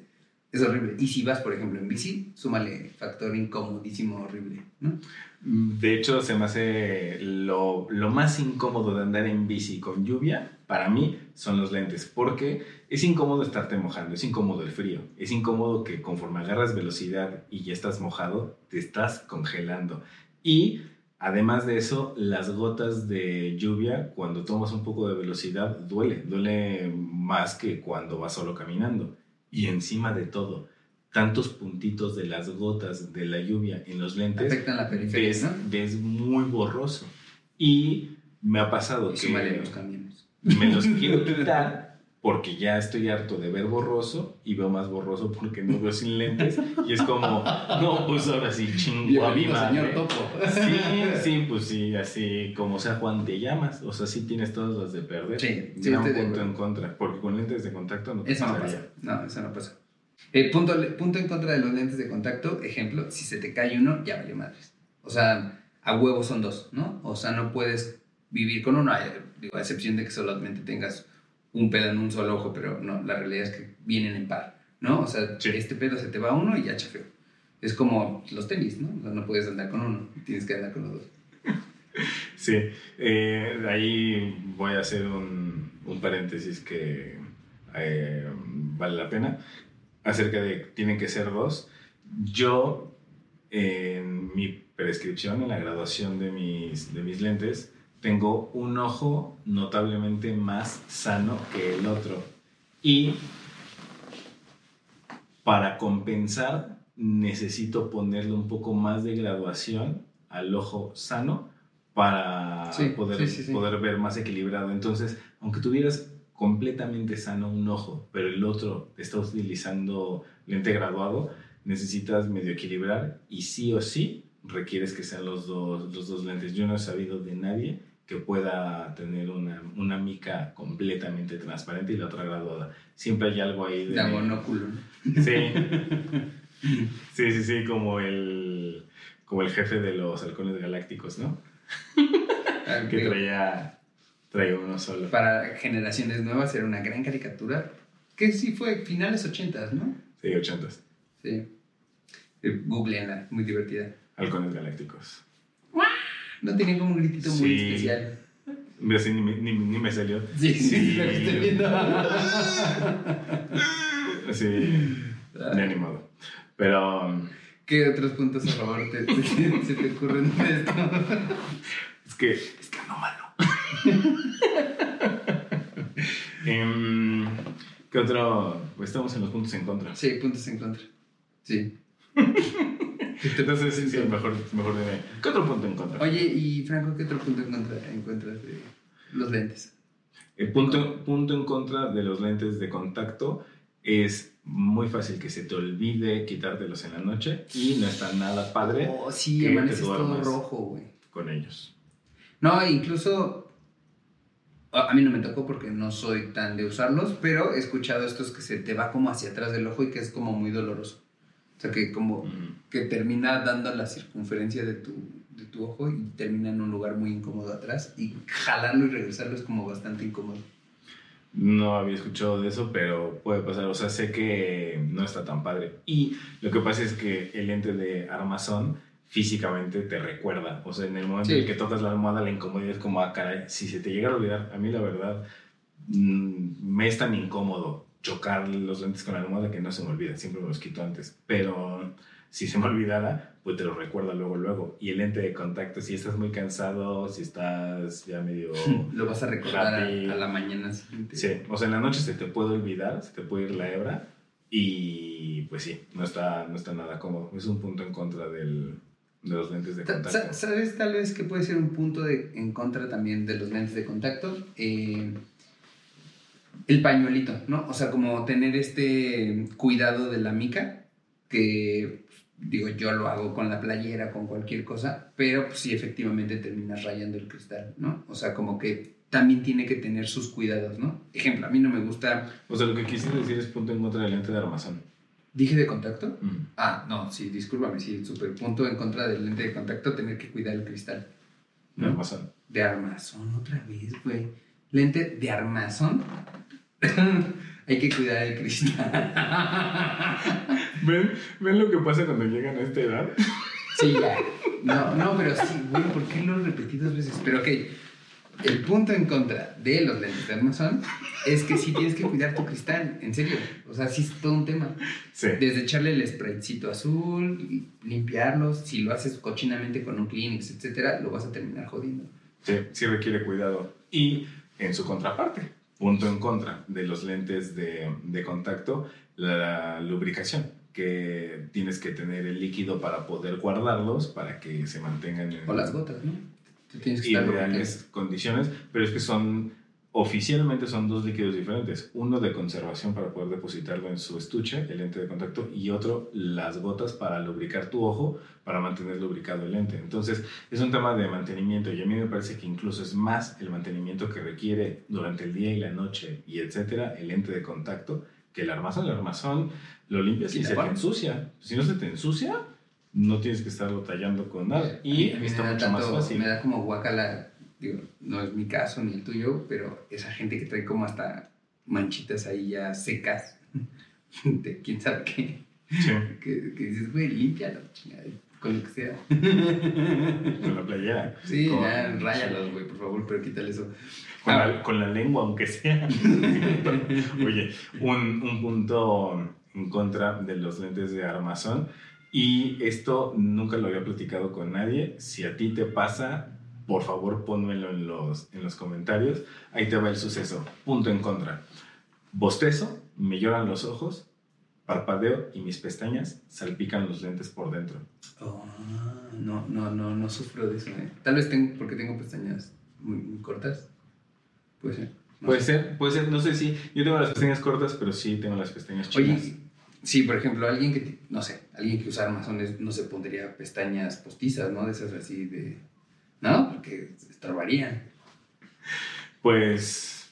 es horrible. Y si vas, por ejemplo, en bici, súmale factor incomodísimo, horrible, ¿no? De hecho, se me hace lo, lo más incómodo de andar en bici con lluvia, para mí, son los lentes, porque es incómodo estarte mojando, es incómodo el frío, es incómodo que conforme agarras velocidad y ya estás mojado, te estás congelando. Y además de eso, las gotas de lluvia, cuando tomas un poco de velocidad, duele, duele más que cuando vas solo caminando. Y encima de todo, tantos puntitos de las gotas de la lluvia en los lentes Afectan la periferia, ves, ¿no? ves muy borroso. Y me ha pasado Y que los camiones. me los quiero quitar porque ya estoy harto de ver borroso y veo más borroso porque no veo sin lentes. Y es como, no, pues ahora sí, chingo a mi madre. señor Topo. Sí, sí, pues sí, así como sea Juan te llamas. O sea, sí tienes todas las de perder. Sí, sí, de punto en contra. Porque con lentes de contacto no Eso no pasaría. pasa. No, eso no pasa. Eh, punto, punto en contra de los lentes de contacto, ejemplo, si se te cae uno, ya valió madres. O sea, a huevo son dos, ¿no? O sea, no puedes vivir con uno, digo, a excepción de que solamente tengas un pedo en un solo ojo, pero no, la realidad es que vienen en par, ¿no? O sea, este pedo se te va uno y ya chafeo. Es como los tenis, ¿no? No puedes andar con uno, tienes que andar con los dos. Sí, eh, ahí voy a hacer un, un paréntesis que eh, vale la pena acerca de tienen que ser dos. Yo, en mi prescripción, en la graduación de mis, de mis lentes, tengo un ojo notablemente más sano que el otro. Y para compensar, necesito ponerle un poco más de graduación al ojo sano para Sí, poder, sí, sí, sí. poder ver más equilibrado. Entonces, aunque tuvieras completamente sano un ojo, pero el otro está utilizando lente graduado, necesitas medio equilibrar y sí o sí requieres que sean los dos, los dos lentes. Yo no he sabido de nadie que pueda tener una, una mica completamente transparente y la otra graduada. Siempre hay algo ahí de... De monóculo. Sí. sí, sí, sí, como el, como el jefe de los halcones galácticos, ¿no? Ah, que traía, traía uno solo. Para generaciones nuevas era una gran caricatura. Que sí fue finales 80, ¿no? Sí, ochentas. Sí. Eh, Googleenla, muy divertida. Halcones galácticos. No tenía como un gritito muy Sí. especial. Así ni, me- ni, ni me salió. Sí, sí, lo estoy viendo. Así, de ni modo. Pero um, ¿Qué otros puntos a favor te, te- se te ocurren de esto? es que... Es que no malo. Em, ¿Qué otro? Pues estamos en los puntos en contra. Sí, puntos en contra. Sí. Entonces, sí, sí, mejor, mejor dime. ¿Qué otro punto en contra? Oye, y Franco, ¿qué otro punto encuentras de los lentes? El punto, punto en contra de los lentes de contacto es muy fácil que se te olvide quitártelos en la noche y no está nada padre Oh, sí, que amaneces te todo rojo, güey. con ellos. No, incluso a mí no me tocó porque no soy tan de usarlos, pero he escuchado estos que se te va como hacia atrás del ojo y que es como muy doloroso. O sea, que como Mm. que termina dando la circunferencia de tu, de tu ojo y termina en un lugar muy incómodo atrás y jalarlo y regresarlo es como bastante incómodo. No había escuchado de eso, pero puede pasar. O sea, sé que no está tan padre. Y lo que pasa es que el lente de armazón físicamente te recuerda. O sea, en el momento Sí. en el que tocas la almohada, la incomodidad es como, ah, caray, si se te llega a olvidar, a mí la verdad mm, me es tan incómodo chocar los lentes con la almohada que no se me olvida. Siempre me los quito antes. Pero si se me olvidara, pues te lo recuerda luego, luego. Y el lente de contacto, si estás muy cansado, si estás ya medio... Lo vas a recordar a, a la mañana siguiente. Sí, o sea, en la noche se te puede olvidar, se te puede ir la hebra y pues sí, no está, no está nada cómodo. Es un punto en contra del, de los lentes de Ta- contacto. sa- ¿Sabes tal vez que puede ser un punto de, en contra también de los lentes de contacto? Eh, el pañuelito, ¿no? O sea, como tener este cuidado de la mica, que digo, yo lo hago con la playera, con cualquier cosa, pero pues, sí efectivamente terminas rayando el cristal, ¿no? O sea, como que también tiene que tener sus cuidados, ¿no? Ejemplo, a mí no me gusta... O sea, lo que quisiste decir es punto en contra del lente de armazón. ¿Dije de contacto? Mm. Ah, no, sí, discúlpame, sí, super punto en contra del lente de contacto, tener que cuidar el cristal. De ¿no? armazón. De armazón, otra vez, güey. Lente de armazón. Hay que cuidar el cristal. ¿Ven, ¿Ven lo que pasa cuando llegan a esta edad? Sí, ya. No, no, pero sí, güey, ¿por qué lo repetí dos veces? Pero ok, el punto en contra de los lentes de armazón es que sí tienes que cuidar tu cristal, en serio. O sea, sí es todo un tema. Sí. Desde echarle el spraycito azul, limpiarlos, si lo haces cochinamente con un Kleenex, etcétera, lo vas a terminar jodiendo. Sí, sí requiere cuidado. Y en su contraparte, punto en contra de los lentes de, de contacto, la lubricación, que tienes que tener el líquido para poder guardarlos, para que se mantengan en O las gotas, ¿no? Tienes que estar lubricando. condiciones, pero es que son, oficialmente son dos líquidos diferentes. Uno de conservación para poder depositarlo en su estuche, el lente de contacto, y otro las gotas para lubricar tu ojo, para mantener lubricado el lente. Entonces, es un tema de mantenimiento y a mí me parece que incluso es más el mantenimiento que requiere durante el día y la noche y etcétera, el lente de contacto, que el armazón. El armazón lo limpias Y se te ensucia. Si no se te ensucia, no tienes que estarlo tallando con nada. Y está mucho más tanto- fácil. Me da como guacala, digo, no es mi caso ni el tuyo, pero esa gente que trae como hasta manchitas ahí ya secas de quién sabe qué, Sí. que, que dices, güey, límpialo, chingada, con lo que sea. con la playera. Sí, Con- ya, ráyalos, güey, por favor, pero quítale eso. Con, Ah. la, con la lengua, aunque sea. Oye, un, un punto en contra de los lentes de armazón. Y esto nunca lo había platicado con nadie. Si a ti te pasa, por favor pónmelo en los, en los comentarios. Ahí te va el suceso. Punto en contra. Bostezo, me lloran los ojos, parpadeo y mis pestañas salpican los lentes por dentro. Oh, no, no, no, no sufro de eso, ¿eh? Tal vez tengo, porque tengo pestañas muy, muy cortas. Puede ser. no Puede sé. ser, puede ser, no sé si. Yo tengo las pestañas cortas, pero sí tengo las pestañas chinas. Oye, sí, por ejemplo, alguien que, no sé, alguien que usa armazones no se pondría pestañas postizas, ¿no? De esas así de... ¿No? Estorbarían. Pues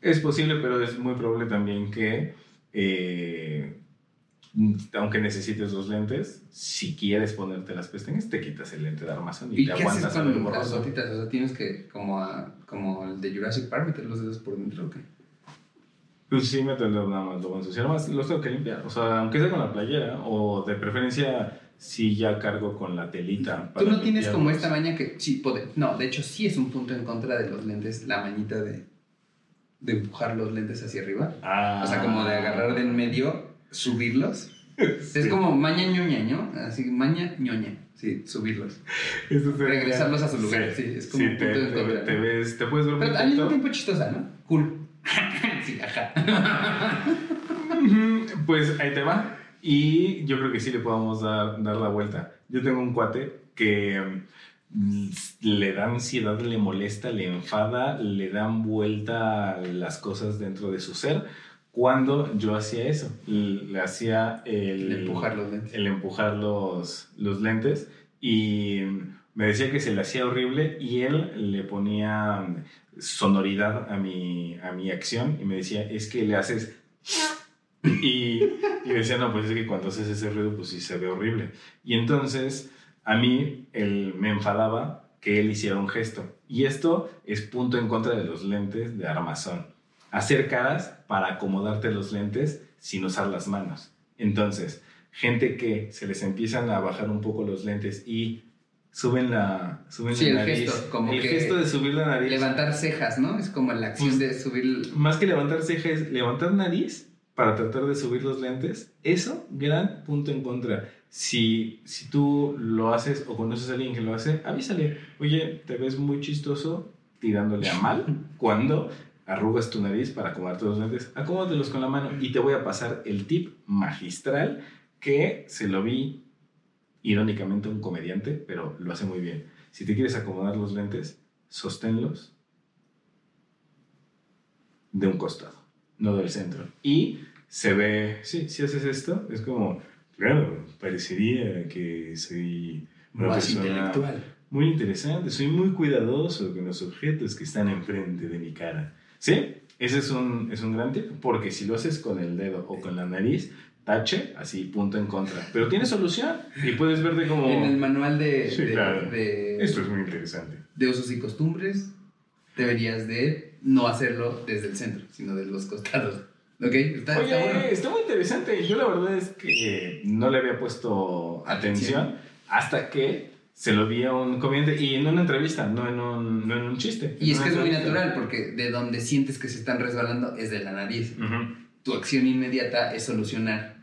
es posible, pero es muy probable también que, eh, aunque necesites los lentes, si quieres ponerte las pestañas, te quitas el lente de armazón y, ¿Y te qué haces aguantas ver con las gotitas? O sea, tienes que, como, a- como el de Jurassic Park, meter los dedos por dentro, ¿o qué? Pues sí, meterlo nada más, lo voy a ensuciar más, los tengo que limpiar. O sea, aunque sea con la playera, o de preferencia, si ya cargo con la telita. Tú no tienes como esta maña que, sí, pode- no, de hecho sí es un punto en contra de los lentes, la mañita de, de empujar los lentes hacia arriba. Ah. O sea, como de agarrar de en medio, subirlos. Sí. Es como maña ñoña, ¿no? Así, maña ñoña. Sí, subirlos. Eso sería- regresarlos a su lugar, sí, es como sí, un te, punto en te- contra, te ¿no? ves, te puedes ver Pero al mismo tiempo chistosa, ¿no? Cool. sí, ajá. Pues ahí te va. Y yo creo que sí le podemos dar, dar la vuelta. Yo tengo un cuate que mm, le da ansiedad, le molesta, le enfada, le dan vuelta las cosas dentro de su ser. Cuando yo hacía eso, le hacía el, El empujar los lentes. el empujar los, los lentes y me decía que se le hacía horrible y él le ponía sonoridad a mi, a mi acción y me decía, es que le haces... Y, y decía, no, pues es que cuando haces ese ruido, pues sí se ve horrible. Y entonces a mí él me enfadaba que él hiciera un gesto. Y esto es punto en contra de los lentes de armazón. Hacer caras para acomodarte los lentes sin usar las manos. Entonces, gente que se les empiezan a bajar un poco los lentes y suben la, suben Sí, la el nariz. gesto, como el que gesto de subir la nariz. Levantar cejas, ¿no? Es como la acción Pues- de subir. el- Más que levantar cejas, levantar nariz para tratar de subir los lentes. Eso, gran punto en contra. Si, si tú lo haces o conoces a alguien que lo hace, avísale. Oye, te ves muy chistoso tirándole a mal cuando arrugas tu nariz para acomodarte los lentes. Acomódatelos con la mano y te voy a pasar el tip magistral que se lo vi irónicamente a un comediante, pero lo hace muy bien. Si te quieres acomodar los lentes, sosténlos de un costado, no del centro. Y se ve, sí, si haces esto, es como, claro, parecería que soy una Más persona intelectual. muy interesante, soy muy cuidadoso con los objetos que están enfrente de mi cara. ¿Sí? Ese es un, es un gran tip, porque si lo haces con el dedo o con la nariz, tache, así, punto en contra. Pero tiene solución y puedes verte como... En el manual de, Sí, de, claro. de- Esto es muy interesante. de usos y costumbres, deberías de no hacerlo desde el centro, sino de los costados. ¿Ok? Está, Oye, está bueno. está muy interesante. Yo la verdad es que no le había puesto atención hasta que se lo vi a un comediante y en una entrevista, no en un, no en un chiste. Y es que es muy natural, porque de donde sientes que se están resbalando es de la nariz. Tu acción inmediata es solucionar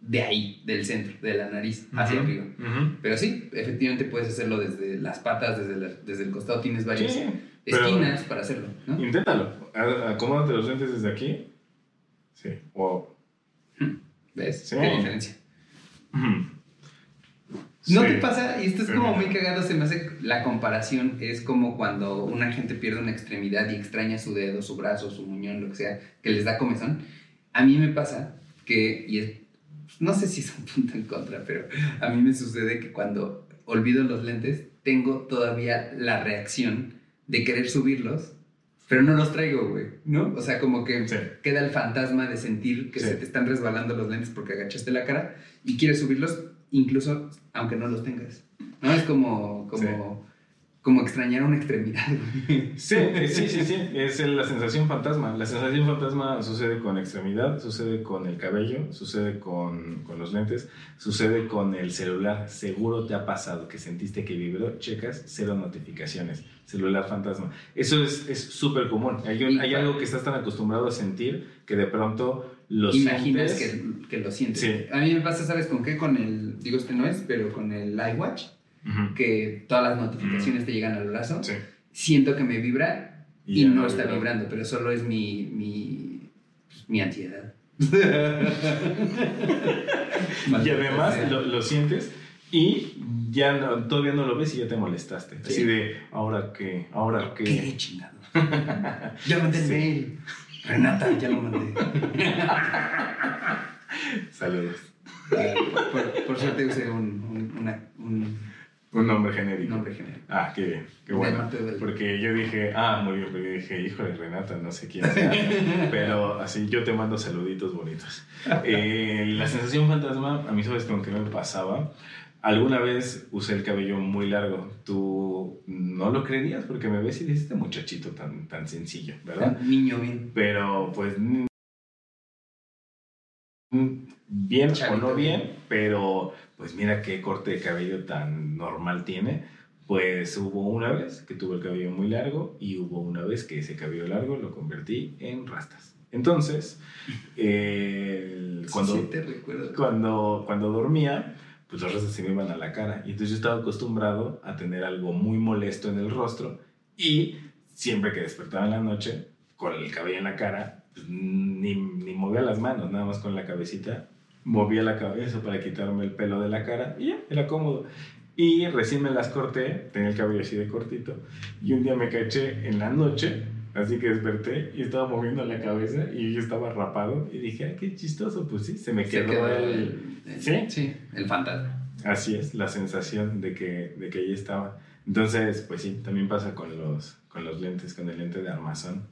de ahí, del centro, de la nariz, hacia Ujú. arriba. Ujú. Pero sí, efectivamente puedes hacerlo desde las patas, desde, la- desde el costado tienes varias Sí, esquinas para hacerlo, ¿no? Inténtalo. Acomódate los lentes desde aquí. Sí. Wow. ¿Ves? Sí. ¿Qué diferencia? ¿No te pasa? Y esto es Sí, como muy cagado, se me hace la comparación, es como cuando una gente pierde una extremidad y extraña su dedo, su brazo, su muñón, lo que sea, que les da comezón. A mí me pasa que, y es, no sé si es un punto en contra, pero a mí me sucede que cuando olvido los lentes, tengo todavía la reacción de querer subirlos, pero no los traigo, güey, ¿no? O sea, como que Sí. queda el fantasma de sentir que Sí. se te están resbalando los lentes porque agachaste la cara y quieres subirlos incluso aunque no los tengas. ¿No? Es como, como, como extrañar una extremidad. Sí, sí, sí, sí. Es la sensación fantasma. La sensación fantasma sucede con extremidad, sucede con el cabello, sucede con, con los lentes, sucede con el celular. Seguro te ha pasado que sentiste que vibró, checas, cero notificaciones. Celular fantasma. Eso es es súper común. Hay, un- hay algo que estás tan acostumbrado a sentir que de pronto lo Imaginas sientes. que, que lo sientes. Sí. A mí me pasa, ¿sabes con qué? Con el, digo este no es, pero con el iWatch, Ujú. que todas las notificaciones te llegan al brazo. Sí. Siento que me vibra y, no está vibrando, pero solo es mi, mi, pues, mi ansiedad. Y además lo, lo sientes y ya no- todavía no lo ves y ya te molestaste. Así Sí. de, ahora qué, ahora qué. ¿Qué chingado? ya mandé el mail. Renata, ya lo mandé. Saludos. Ah, por, por suerte usé un, un, una- un nombre genérico. Nombre genérico. Ah, qué bien, qué bueno. Porque yo dije, ah, muy bien, porque yo dije, híjole, Renata, no sé quién sea. pero así, yo te mando saluditos bonitos. Eh, la sensación fantasma, a mí sabes con qué me pasaba. Alguna vez usé el cabello muy largo. Tú no lo creerías porque me ves y dices, este muchachito tan, tan sencillo, ¿verdad? Niño bien. Pero pues bien o no bien. bien, pero pues mira qué corte de cabello tan normal tiene. Pues hubo una vez que tuve el cabello muy largo y hubo una vez que ese cabello largo lo convertí en rastas. Entonces, eh, cuando, Sí, te recuerdo. cuando, cuando dormía, pues los rastas se me iban a la cara. Y entonces yo estaba acostumbrado a tener algo muy molesto en el rostro y siempre que despertaba en la noche, con el cabello en la cara, pues, ni, ni movía las manos, nada más con la cabecita. Movía la cabeza para quitarme el pelo de la cara y ya, era cómodo. Y recién me las corté, tenía el cabello así de cortito. Y un día me caché en la noche, así que desperté y estaba moviendo la cabeza y yo estaba rapado. Y dije, ay, qué chistoso, pues sí, se me Se quedó, quedó el, el, ¿Sí? Sí, el fantasma. Así es, la sensación de que, de que ahí estaba. Entonces, pues sí, también pasa con los, con los lentes, con el lente de armazón.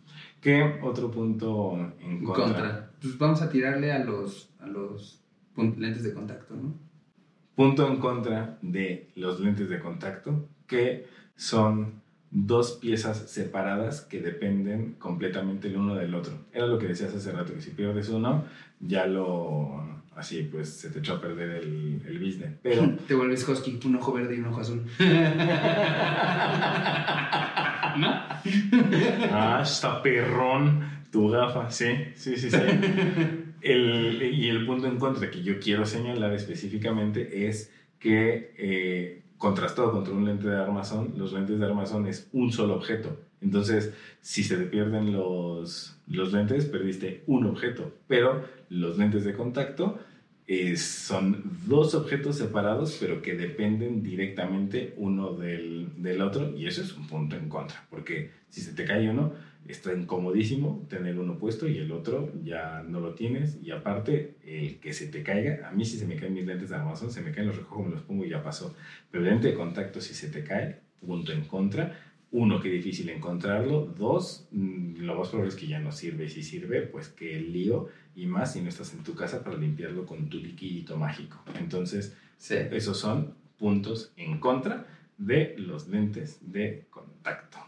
¿Qué otro punto en contra? contra. Pues vamos a tirarle a los, a los lentes de contacto, ¿no? Punto en contra de los lentes de contacto, que son dos piezas separadas que dependen completamente el uno del otro. Era lo que decías hace rato, que si pierdes uno, ya lo... Así, pues se te echó a perder el, el business. Pero Te vuelves husky, un ojo verde y un ojo azul. Ah, está perrón tu gafa, sí, sí, sí, sí. El- y el punto en contra que yo quiero señalar específicamente es que, eh, contrastado contra un lente de armazón, los lentes de armazón es un solo objeto. Entonces, si se te pierden los, los lentes, perdiste un objeto. Pero los lentes de contacto eh, son dos objetos separados, pero que dependen directamente uno del, del otro. Y eso es un punto en contra, porque si se te cae uno, está incomodísimo tener uno puesto y el otro ya no lo tienes. Y aparte, el que se te caiga, a mí si se me caen mis lentes de Amazon, se me caen, los recojo, me los pongo y ya pasó. Pero el lente de contacto, si se te cae, punto en contra. Uno, qué difícil encontrarlo. Dos, mm, lo más probable es que ya no sirve. Y si sirve, pues qué lío. Y más si no estás en tu casa para limpiarlo con tu liquidito mágico. Entonces, Sí. esos son puntos en contra de los lentes de contacto.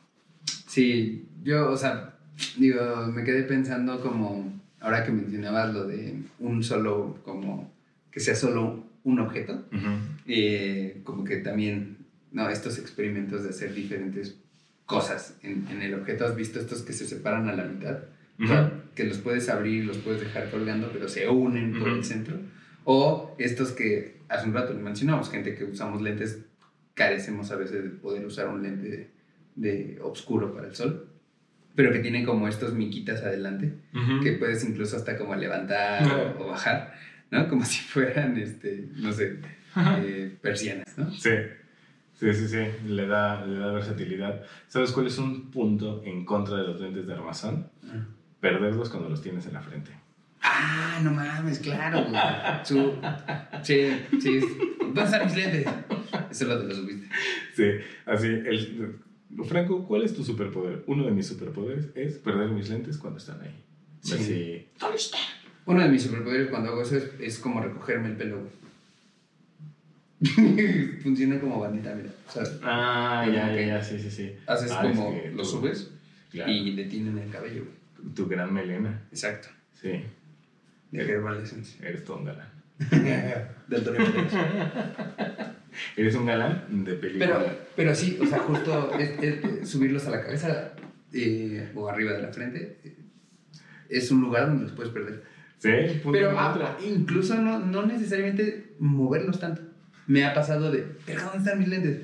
Sí, yo, o sea, digo, me quedé pensando como, ahora que mencionabas lo de un solo, como, que sea solo un objeto, eh, como que también, no, estos experimentos de hacer diferentes cosas en, en el objeto, ¿has visto estos que se separan a la mitad? O sea, que los puedes abrir, los puedes dejar colgando, pero se unen por Ujú. el centro. O estos que hace un rato mencionamos, gente que usamos lentes, carecemos a veces de poder usar un lente de, de oscuro para el sol, pero que tienen como estos miquitas adelante, Ujú. que puedes incluso hasta como levantar o, o bajar, ¿no? Como si fueran, este, no sé, eh, persianas, ¿no? Sí, sí, sí, sí, le da, le da versatilidad. ¿Sabes cuál es un punto en contra de los lentes de armazón? Perderlos cuando los tienes en la frente. Ah, no mames, claro, güey. Su- Sí, sí. ¿Dónde están mis lentes? Eso lo, lo subiste. Sí, así, el, Franco, ¿cuál es tu superpoder? Uno de mis superpoderes es perder mis lentes cuando están ahí. Sí. Así, ¿dónde está? Uno de mis superpoderes cuando hago eso es, es como recogerme el pelo, güey. Funciona como bandita, mira. ¿sabes? Ah, ya, ya, ya, sí, sí, sí. Haces Ah, es como que lo tú- subes Claro, y le tienen el cabello, tu gran melena. Exacto. Sí, De Herbal Essence. eres todo un galán. de Antonio. Eres un galán de película. Pero, pero sí, o sea, justo es- es- subirlos a la cabeza eh, o arriba de la frente eh, es un lugar donde los puedes perder. sí, Pero ah, incluso no, no necesariamente moverlos tanto. Me ha pasado de, pero ¿dónde están mis lentes?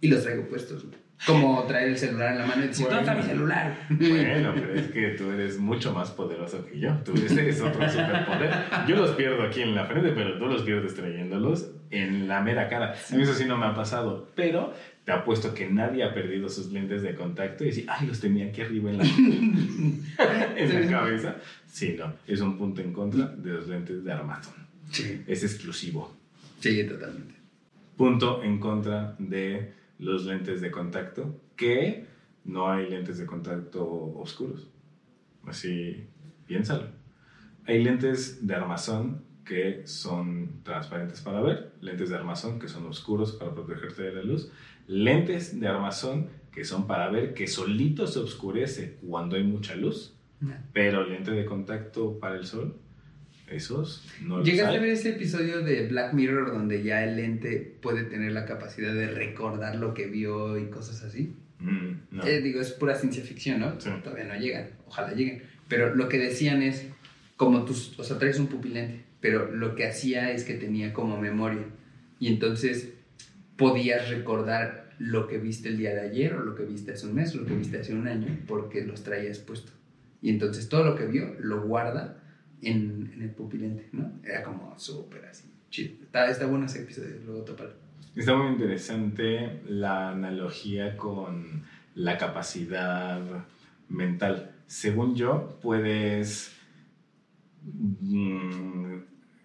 Y los traigo puestos. güey. Como traer el celular en la mano y decir, ¿dónde está mi celular? Bueno, pero es que tú eres mucho más poderoso que yo. Tú ese es otro superpoder. Yo los pierdo aquí en la frente, pero tú los pierdes trayéndolos en la mera cara. A mí eso sí no me ha pasado, pero te apuesto que nadie ha perdido sus lentes de contacto y decir, ay, los tenía aquí arriba en la, en la cabeza. Sí, no, es un punto en contra de los lentes de Armaton. Sí, Es exclusivo. sí, totalmente. Punto en contra de los lentes de contacto, que no hay lentes de contacto oscuros. Así, piénsalo. Hay lentes de armazón que son transparentes para ver, lentes de armazón que son oscuros para protegerte de la luz, lentes de armazón que son para ver que solito se oscurece cuando hay mucha luz, pero lente de contacto para el sol, esos no ¿Llegaste a ver ese episodio de Black Mirror donde ya el lente puede tener la capacidad de recordar lo que vio y cosas así? Mm, no. Eh, digo, es pura ciencia ficción, ¿no? Sí. Todavía no llegan, ojalá lleguen. Pero lo que decían es, como tus, o sea, traes un pupilente, pero lo que hacía es que tenía como memoria. Y entonces podías recordar lo que viste el día de ayer, o lo que viste hace un mes, o lo que viste hace un año, porque los traías puesto. Y entonces todo lo que vio lo guarda en, en el pupilente, ¿no? Era como súper así, chido. Está, está bueno ese episodio, luego toparlo. Está muy interesante la analogía con la capacidad mental. Según yo, puedes mm,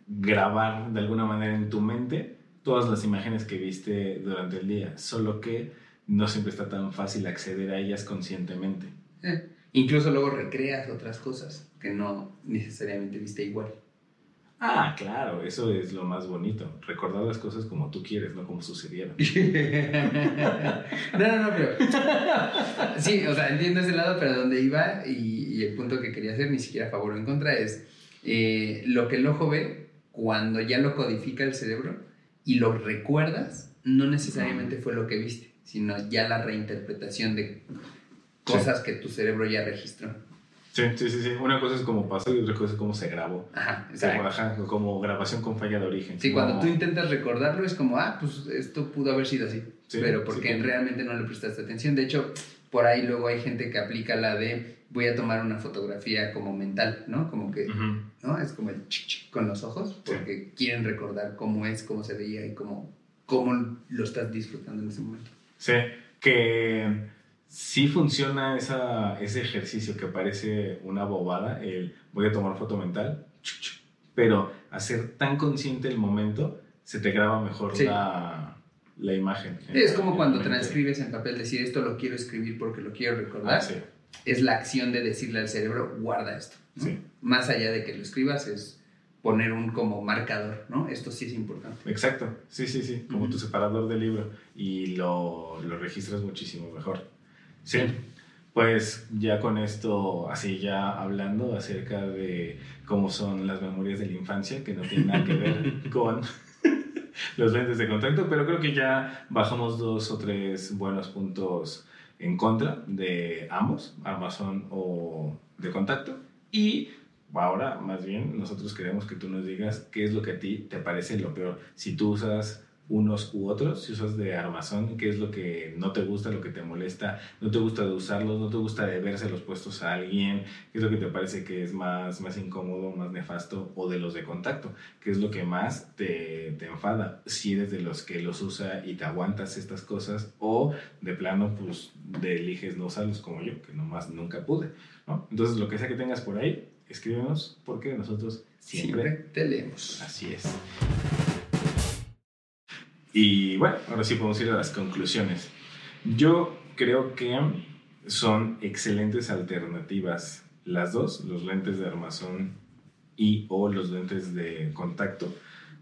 grabar de alguna manera en tu mente todas las imágenes que viste durante el día, solo que no siempre está tan fácil acceder a ellas conscientemente. Eh, Incluso luego recreas otras cosas que no necesariamente viste igual. Ah, claro, eso es lo más bonito. Recordar las cosas como tú quieres, no como sucedieron. no, no, no, pero. Sí, o sea, entiendo ese lado, pero donde iba y, y el punto que quería hacer, ni siquiera a favor o en contra, es eh, lo que el ojo ve cuando ya lo codifica el cerebro y lo recuerdas, no necesariamente fue lo que viste, sino ya la reinterpretación de cosas que tu cerebro ya registró. Sí, sí, sí, sí. Una cosa es como pasó y otra cosa es cómo se grabó. Ajá, Como, exacto. ajá, como grabación con falla de origen. Sí, cuando tú intentas recordarlo es como, ah, pues esto pudo haber sido así, Sí, pero porque sí, realmente no le prestaste atención. De hecho, por ahí luego hay gente que aplica la de voy a tomar una fotografía como mental, ¿no? Como que. ¿no? Es como el chic chic con los ojos, porque quieren recordar cómo es, cómo se veía y cómo, cómo lo estás disfrutando en ese momento. Sí, que sí funciona esa, ese ejercicio que parece una bobada, el voy a tomar foto mental, pero hacer tan consciente el momento, se te graba mejor Sí. la, la imagen. Es como cuando mente. transcribes en papel, decir esto lo quiero escribir porque lo quiero recordar. Ah, sí, es la acción de decirle al cerebro, guarda esto. Más allá de que lo escribas, es poner un como marcador, ¿no? Esto sí es importante. exacto, sí, sí, sí, como tu separador del libro y lo, lo registras muchísimo mejor. Sí, pues ya con esto, así ya hablando acerca de cómo son las memorias de la infancia, que no tienen nada que ver con los lentes de contacto, pero creo que ya bajamos dos o tres buenos puntos en contra de ambos, Amazon o de contacto. Y ahora, más bien, nosotros queremos que tú nos digas qué es lo que a ti te parece lo peor. Si tú usas unos u otros, si usas de armazón, qué es lo que no te gusta, lo que te molesta, no te gusta de usarlos, no te gusta de verse puestos a alguien, qué es lo que te parece que es más, más incómodo, más nefasto, o de los de contacto, qué es lo que más te, te enfada, si eres de los que los usa y te aguantas estas cosas, o de plano, pues, de eliges no usarlos como yo, que nomás nunca pude, ¿no? Entonces, lo que sea que tengas por ahí, escríbenos, porque nosotros siempre Siempre te leemos. Así es. Y bueno, ahora sí podemos ir a las conclusiones. Yo creo que son excelentes alternativas las dos, los lentes de armazón y o los lentes de contacto.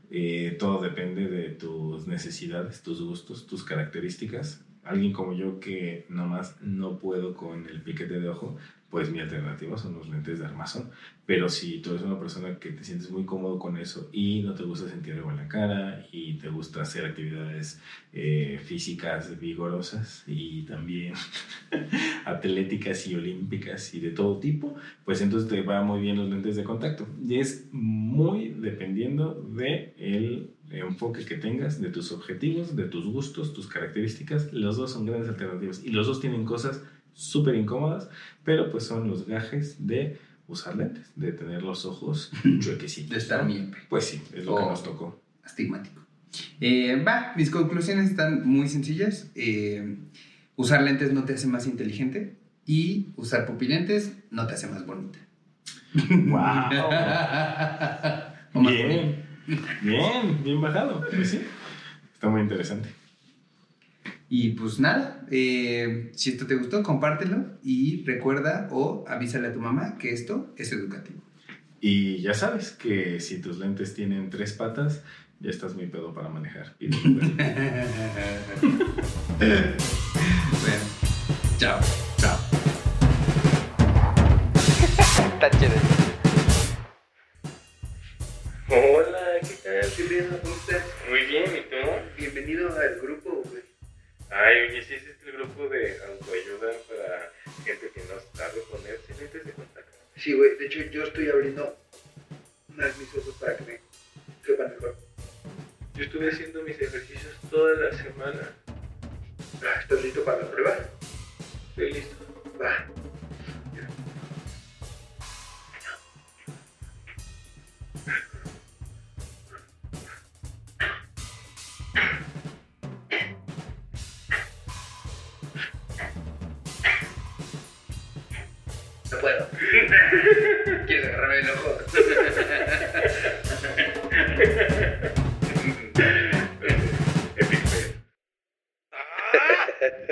Eh, todo depende de tus necesidades, tus gustos, tus características. Alguien como yo que nomás no puedo con el piquete de ojo, pues mi alternativa son los lentes de armazón. Pero si tú eres una persona que te sientes muy cómodo con eso y no te gusta sentir algo en la cara y te gusta hacer actividades eh, físicas vigorosas y también atléticas y olímpicas y de todo tipo, pues entonces te va muy bien los lentes de contacto. Y es muy dependiendo de el enfoque que tengas, de tus objetivos, de tus gustos, tus características. Los dos son grandes alternativas y los dos tienen cosas súper incómodas, pero pues son los gajes de usar lentes, de tener los ojos chuequecitos. De estar miope. Pues sí, es lo que O- nos tocó. Astigmático. Eh, va, mis conclusiones están muy sencillas. Eh, usar lentes no te hace más inteligente y usar pupilentes no te hace más bonita. ¡Wow! Bien, bien, bien bajado. Pues sí, Está muy interesante. Y pues nada, eh, si esto te gustó, compártelo y recuerda o avísale a tu mamá que esto es educativo. Y ya sabes que si tus lentes tienen tres patas, ya estás muy pedo para manejar. bueno, chao. Chao. Chévere. Hola, ¿qué tal? ¿Qué bien? ¿Cómo estás? Muy bien, ¿y tú? Bienvenido al grupo, güey. Ay, oye, sí, es el grupo de autoayuda para gente que no sabe ponerse lentes de contacto. Sí, güey. De hecho, yo estoy abriendo unas mis ojos para que me quepan mejor. Yo estuve haciendo mis ejercicios toda la semana. Ah, ¿Estás listo para la prueba? Estoy listo. Va. puedo. ¿Quieres agarrarme el ojo?